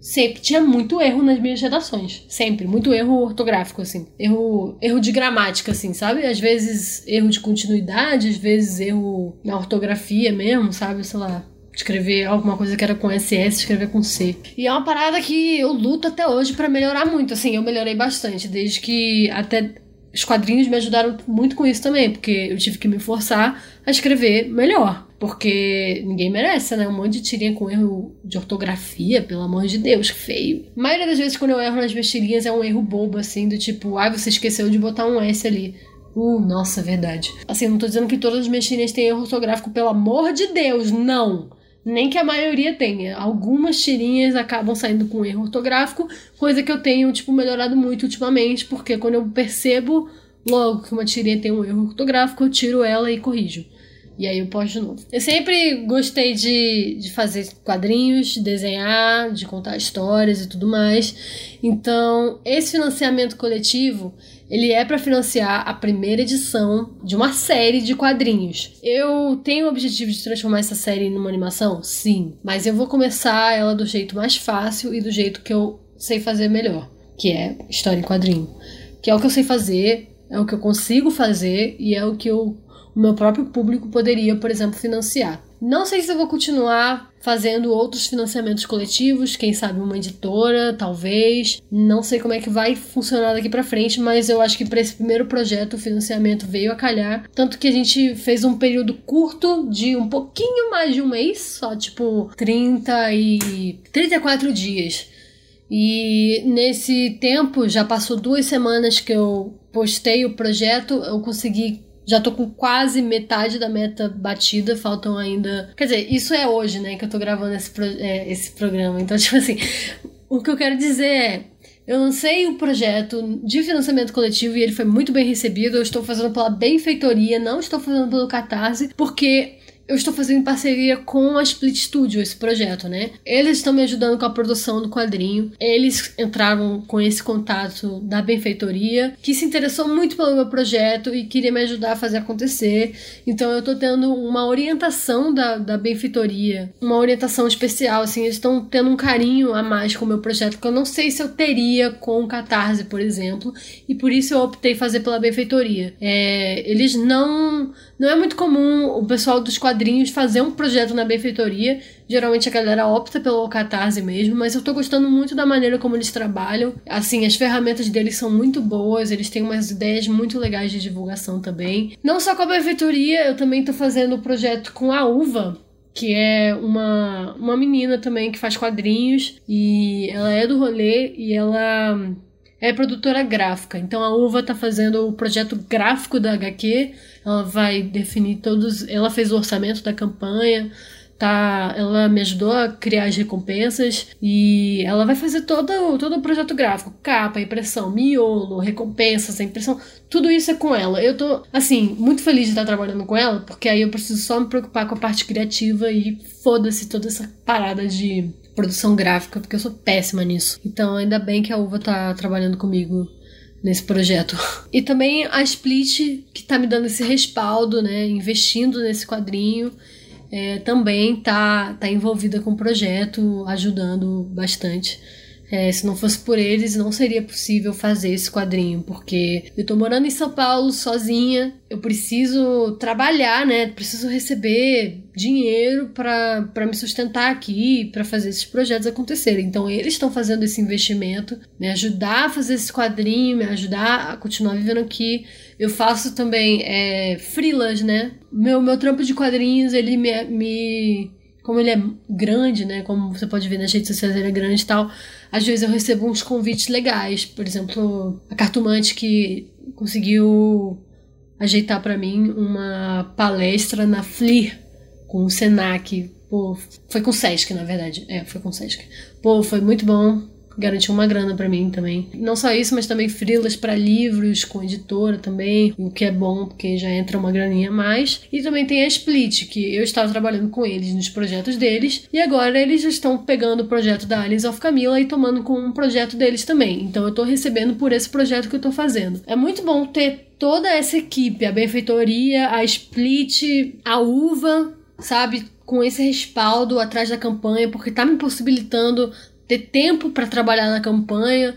[SPEAKER 2] sempre tinha muito erro nas minhas redações. Sempre. Muito erro ortográfico, assim. Erro, erro de gramática, assim, sabe? Às vezes erro de continuidade, às vezes erro na ortografia mesmo, sabe? Sei lá. Escrever alguma coisa que era com SS, escrever com C. E é uma parada que eu luto até hoje para melhorar muito. Assim, eu melhorei bastante, desde que até os quadrinhos me ajudaram muito com isso também, porque eu tive que me forçar a escrever melhor. Porque ninguém merece, né? Um monte de tirinha com erro de ortografia, pelo amor de Deus, feio. A maioria das vezes quando eu erro nas minhas tirinhas é um erro bobo, assim, do tipo, ah, você esqueceu de botar um S ali. Uh, nossa, verdade. Assim, não tô dizendo que todas as minhas tirinhas têm erro ortográfico, pelo amor de Deus, não! Nem que a maioria tenha. Algumas tirinhas acabam saindo com erro ortográfico, coisa que eu tenho, tipo, melhorado muito ultimamente, porque quando eu percebo Logo que uma tirinha tem um erro ortográfico, eu tiro ela e corrijo. E aí eu posto de novo. Eu sempre gostei de, de fazer quadrinhos, de desenhar, de contar histórias e tudo mais. Então, esse financiamento coletivo, ele é para financiar a primeira edição de uma série de quadrinhos. Eu tenho o objetivo de transformar essa série numa animação? Sim. Mas eu vou começar ela do jeito mais fácil e do jeito que eu sei fazer melhor, que é história em quadrinho. Que é o que eu sei fazer, é o que eu consigo fazer e é o que eu o meu próprio público poderia, por exemplo, financiar. Não sei se eu vou continuar fazendo outros financiamentos coletivos, quem sabe uma editora, talvez. Não sei como é que vai funcionar daqui para frente, mas eu acho que para esse primeiro projeto o financiamento veio a calhar, tanto que a gente fez um período curto de um pouquinho mais de um mês, só tipo 30 e 34 dias. E nesse tempo já passou duas semanas que eu postei o projeto, eu consegui já tô com quase metade da meta batida, faltam ainda. Quer dizer, isso é hoje, né, que eu tô gravando esse, pro... é, esse programa. Então, tipo assim, o que eu quero dizer é. Eu lancei o projeto de financiamento coletivo e ele foi muito bem recebido. Eu estou fazendo pela benfeitoria, não estou fazendo pelo Catarse, porque eu estou fazendo parceria com a Split Studio esse projeto, né? Eles estão me ajudando com a produção do quadrinho. Eles entraram com esse contato da benfeitoria, que se interessou muito pelo meu projeto e queria me ajudar a fazer acontecer. Então eu estou tendo uma orientação da, da benfeitoria, uma orientação especial, assim, eles estão tendo um carinho a mais com o meu projeto que eu não sei se eu teria com o Catarse, por exemplo, e por isso eu optei fazer pela benfeitoria. É, eles não não é muito comum o pessoal dos quadrinhos fazer um projeto na benfeitoria. Geralmente a galera opta pelo catarse mesmo, mas eu tô gostando muito da maneira como eles trabalham. Assim, as ferramentas deles são muito boas, eles têm umas ideias muito legais de divulgação também. Não só com a benfeitoria, eu também tô fazendo o projeto com a Uva, que é uma, uma menina também que faz quadrinhos e ela é do rolê e ela é produtora gráfica. Então a Uva tá fazendo o projeto gráfico da HQ. Ela vai definir todos. Ela fez o orçamento da campanha. Tá, ela me ajudou a criar as recompensas e ela vai fazer todo, todo o projeto gráfico, capa, impressão, miolo, recompensas, impressão, tudo isso é com ela. Eu tô, assim, muito feliz de estar trabalhando com ela, porque aí eu preciso só me preocupar com a parte criativa e foda-se toda essa parada de produção gráfica, porque eu sou péssima nisso. Então, ainda bem que a Uva tá trabalhando comigo nesse projeto. E também a Split, que tá me dando esse respaldo, né, investindo nesse quadrinho, é, também tá, tá envolvida com o projeto, ajudando bastante. É, se não fosse por eles, não seria possível fazer esse quadrinho, porque eu tô morando em São Paulo sozinha, eu preciso trabalhar, né? Preciso receber dinheiro para me sustentar aqui, para fazer esses projetos acontecerem. Então, eles estão fazendo esse investimento, me ajudar a fazer esse quadrinho, me ajudar a continuar vivendo aqui. Eu faço também é, né? Meu, meu trampo de quadrinhos, ele me, me como ele é grande, né? Como você pode ver nas redes sociais, ele é grande e tal. Às vezes eu recebo uns convites legais. Por exemplo, a Cartomante que conseguiu ajeitar para mim uma palestra na FLIR com o Senac. Pô, foi com o Sesc, na verdade. É, foi com o Sesc. Pô, foi muito bom garantiu uma grana para mim também. Não só isso, mas também frilas para livros com editora também, o que é bom porque já entra uma graninha a mais. E também tem a Split, que eu estava trabalhando com eles nos projetos deles e agora eles estão pegando o projeto da Aliens of Camila e tomando com um projeto deles também. Então eu tô recebendo por esse projeto que eu tô fazendo. É muito bom ter toda essa equipe, a benfeitoria, a Split, a Uva, sabe? Com esse respaldo atrás da campanha, porque tá me possibilitando ter tempo para trabalhar na campanha,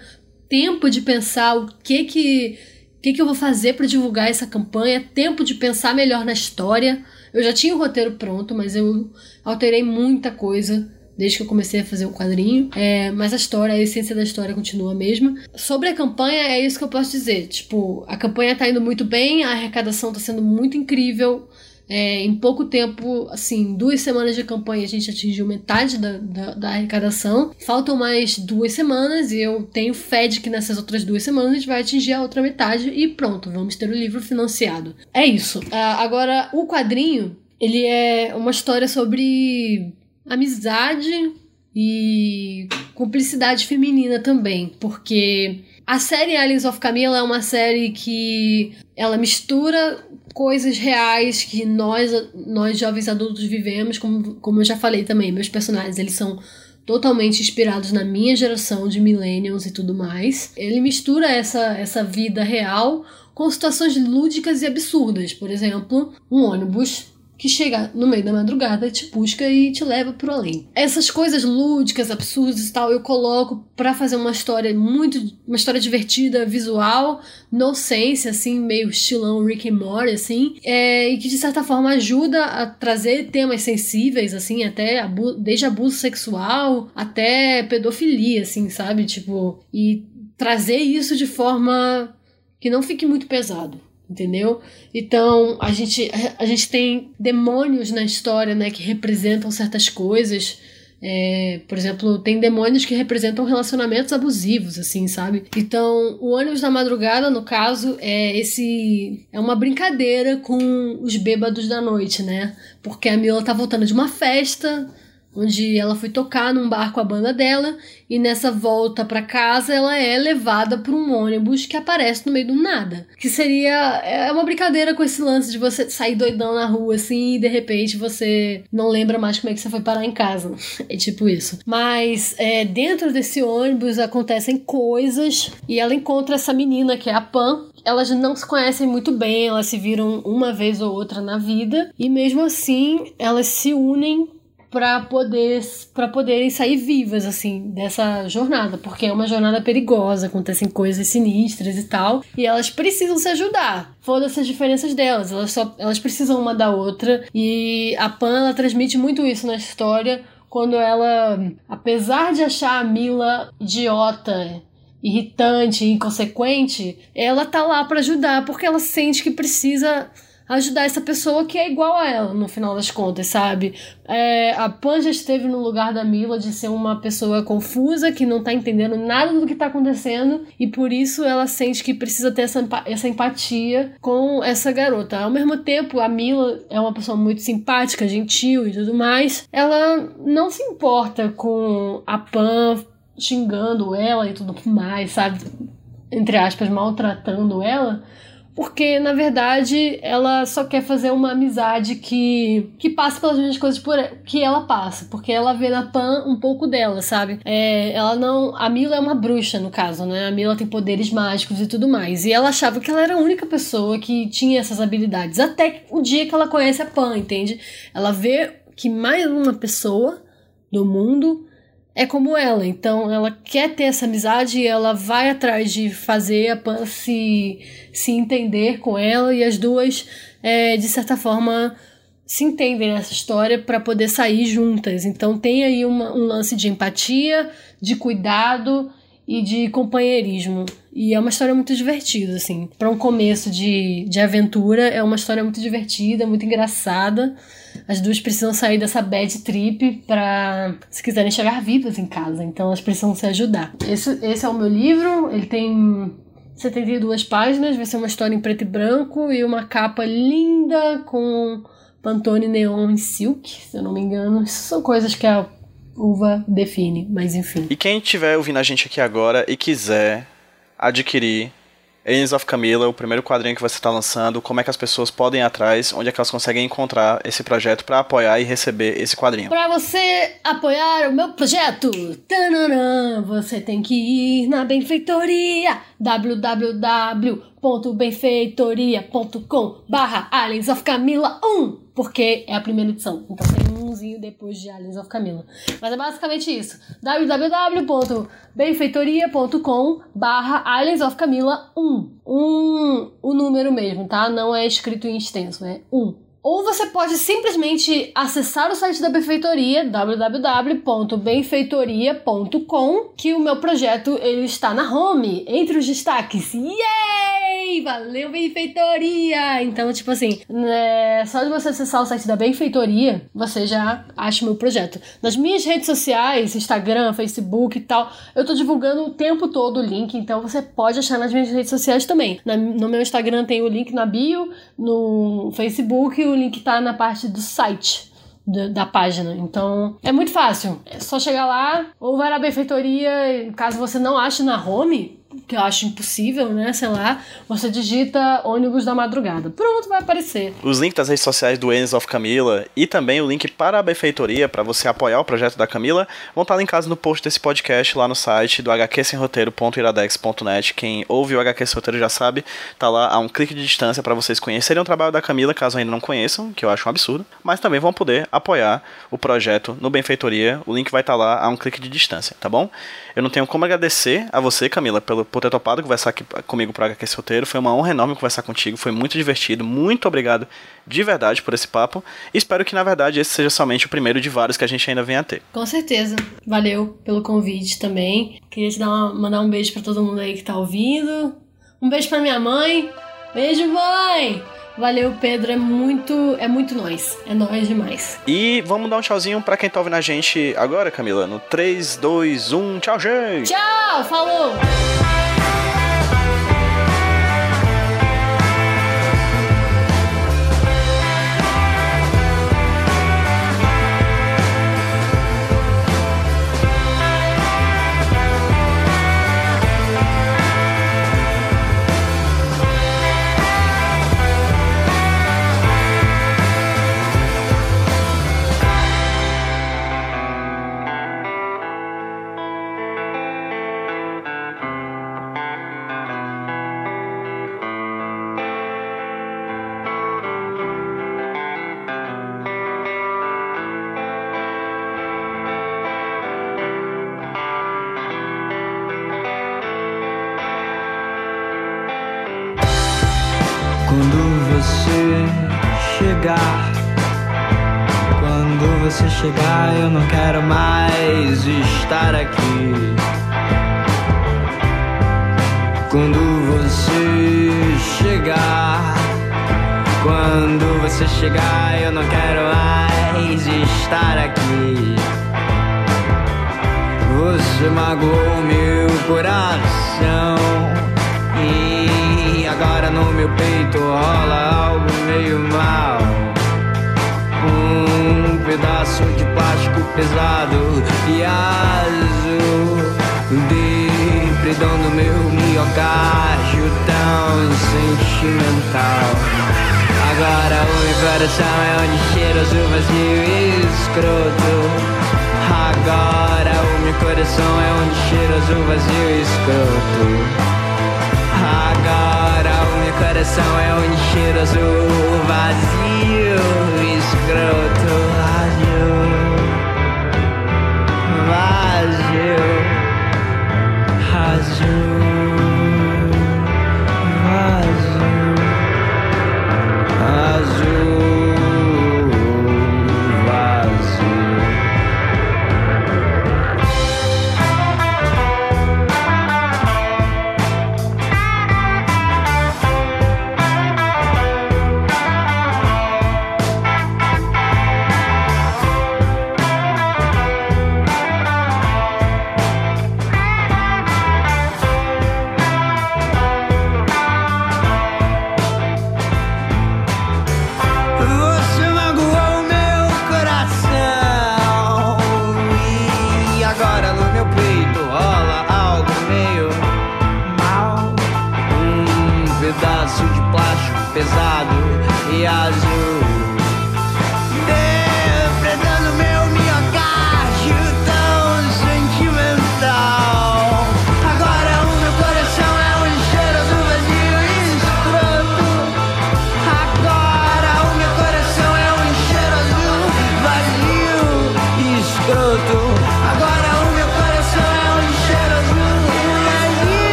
[SPEAKER 2] tempo de pensar o que que que, que eu vou fazer para divulgar essa campanha, tempo de pensar melhor na história. Eu já tinha o roteiro pronto, mas eu alterei muita coisa desde que eu comecei a fazer o quadrinho. É, mas a história, a essência da história continua a mesma. Sobre a campanha, é isso que eu posso dizer. Tipo, a campanha tá indo muito bem, a arrecadação tá sendo muito incrível. É, em pouco tempo, assim, duas semanas de campanha, a gente atingiu metade da, da, da, arrecadação. Faltam mais duas semanas e eu tenho fé de que nessas outras duas semanas a gente vai atingir a outra metade e pronto, vamos ter o livro financiado. É isso. Uh, agora, o quadrinho, ele é uma história sobre amizade e cumplicidade feminina também, porque A série Aliens of Camila é uma série que ela mistura coisas reais que nós, nós jovens adultos vivemos, como, como eu já falei também, meus personagens, eles são totalmente inspirados na minha geração de millennials e tudo mais. Ele mistura essa, essa vida real com situações lúdicas e absurdas. Por exemplo, um ônibus que chega no meio da madrugada, te busca e te leva pro além. Essas coisas lúdicas, absurdas e tal, eu coloco para fazer uma história muito. uma história divertida, visual, no sense, assim, meio estilão Rick and Morty, assim, é, e que de certa forma ajuda a trazer temas sensíveis, assim, até abu desde abuso sexual até pedofilia, assim, sabe? Tipo, e trazer isso de forma que não fique muito pesado entendeu? Então, a gente, a gente tem demônios na história, né, que representam certas coisas. É, por exemplo, tem demônios que representam relacionamentos abusivos, assim, sabe? Então, o ônibus da madrugada, no caso, é esse. É uma brincadeira com os bêbados da noite, né? Porque a Mila tá voltando de uma festa onde ela foi tocar num bar com a banda dela e nessa volta para casa ela é levada por um ônibus que aparece no meio do nada. Que seria é uma brincadeira com esse lance de você sair doidão na rua assim e de repente você não lembra mais como é que você foi parar em casa. É tipo isso. Mas é, dentro desse ônibus acontecem coisas e ela encontra essa menina que é a Pan, elas não se conhecem muito bem, elas se viram uma vez ou outra na vida, e mesmo assim elas se unem para poder para poderem sair vivas assim dessa jornada, porque é uma jornada perigosa, acontecem coisas sinistras e tal, e elas precisam se ajudar. Foda-se as diferenças delas, elas só elas precisam uma da outra e a Pan ela transmite muito isso na história quando ela, apesar de achar a Mila idiota irritante, inconsequente, ela tá lá para ajudar porque ela sente que precisa ajudar essa pessoa que é igual a ela, no final das contas, sabe? É, a Pan já esteve no lugar da Mila de ser uma pessoa confusa, que não tá entendendo nada do que tá acontecendo, e por isso ela sente que precisa ter essa, essa empatia com essa garota. Ao mesmo tempo, a Mila é uma pessoa muito simpática, gentil e tudo mais. Ela não se importa com a Pan xingando ela e tudo mais, sabe? Entre aspas, maltratando ela porque na verdade ela só quer fazer uma amizade que que passe pelas mesmas coisas por, que ela passa, porque ela vê na Pan um pouco dela, sabe? É, ela não, a Mila é uma bruxa no caso, né? A Mila tem poderes mágicos e tudo mais, e ela achava que ela era a única pessoa que tinha essas habilidades, até o dia que ela conhece a Pan, entende? Ela vê que mais uma pessoa do mundo é como ela, então ela quer ter essa amizade e ela vai atrás de fazer a Pan se, se entender com ela e as duas, é, de certa forma, se entendem nessa história para poder sair juntas. Então tem aí uma, um lance de empatia, de cuidado e de companheirismo. E é uma história muito divertida, assim. Para um começo de, de aventura, é uma história muito divertida, muito engraçada. As duas precisam sair dessa bad trip para se quiserem chegar vivas em casa. Então elas precisam se ajudar. Esse, esse é o meu livro, ele tem 72 páginas, vai ser uma história em preto e branco e uma capa linda com Pantone Neon em Silk, se eu não me engano. Isso são coisas que a uva define, mas enfim.
[SPEAKER 1] E quem estiver ouvindo a gente aqui agora e quiser adquirir Aliens of Camila, o primeiro quadrinho que você está lançando, como é que as pessoas podem ir atrás, onde é que elas conseguem encontrar esse projeto para apoiar e receber esse quadrinho.
[SPEAKER 2] Para você apoiar o meu projeto, tanana, você tem que ir na benfeitoria www.benfeitoria.com barra Aliens of Camila 1 porque é a primeira edição. Então tem umzinho depois de Aliens of Camila. Mas é basicamente isso. www.benfeitoria.com barra Aliens of Camila 1. Um, o número mesmo, tá? Não é escrito em extenso, é 1. Ou você pode simplesmente acessar o site da Benfeitoria, www.benfeitoria.com, que o meu projeto ele está na home, entre os destaques. Yay! Valeu, Benfeitoria! Então, tipo assim, né, só de você acessar o site da Benfeitoria, você já acha o meu projeto. Nas minhas redes sociais, Instagram, Facebook e tal, eu tô divulgando o tempo todo o link, então você pode achar nas minhas redes sociais também. no meu Instagram tem o link na bio, no Facebook, o link tá na parte do site da, página. Então é muito fácil. É só chegar lá ou vai na benfeitoria. Caso você não ache na home, que eu acho impossível, né? Sei lá, você digita ônibus da madrugada. Pronto, vai aparecer.
[SPEAKER 1] Os links das redes sociais do Enes of Camila e também o link para a benfeitoria, para você apoiar o projeto da Camila, vão estar linkados no post desse podcast lá no site do hqsemroteiro.iradex.net. Quem ouve o HQ Sem Roteiro já sabe, tá lá a um clique de distância para vocês conhecerem o trabalho da Camila, caso ainda não conheçam, que eu acho um absurdo, mas também vão poder apoiar o projeto no Benfeitoria. O link vai estar lá a um clique de distância, tá bom? Eu não tenho como agradecer a você, Camila, pelo, por ter topado conversar aqui comigo para HQ Roteiro. Foi uma honra enorme conversar contigo, foi muito divertido. Muito obrigado de verdade por esse papo. Espero que, na verdade, esse seja somente o primeiro de vários que a gente ainda venha a ter.
[SPEAKER 2] Com certeza. Valeu pelo convite também. Queria te dar uma, mandar um beijo para todo mundo aí que tá ouvindo. Um beijo para minha mãe. Beijo, mãe! Valeu, Pedro. É muito, é muito nós. É nós demais.
[SPEAKER 1] E vamos dar um tchauzinho pra quem tá ouvindo a gente agora, Camila. No 3, 2, 1. Tchau, gente!
[SPEAKER 2] Tchau! Falou!
[SPEAKER 3] Eu não quero mais estar aqui. Quando você chegar, quando você chegar, eu não quero mais estar aqui. Você magoou meu coração e agora no meu peito rola algo meio mal pedaço de pesado e azul. Depredão do meu miocárdio tão sentimental. Agora o meu coração é onde cheira o vazio e escroto. Agora o meu coração é onde cheira o vazio e escroto. Agora o meu coração é onde cheira o vazio escroto pesado e azul.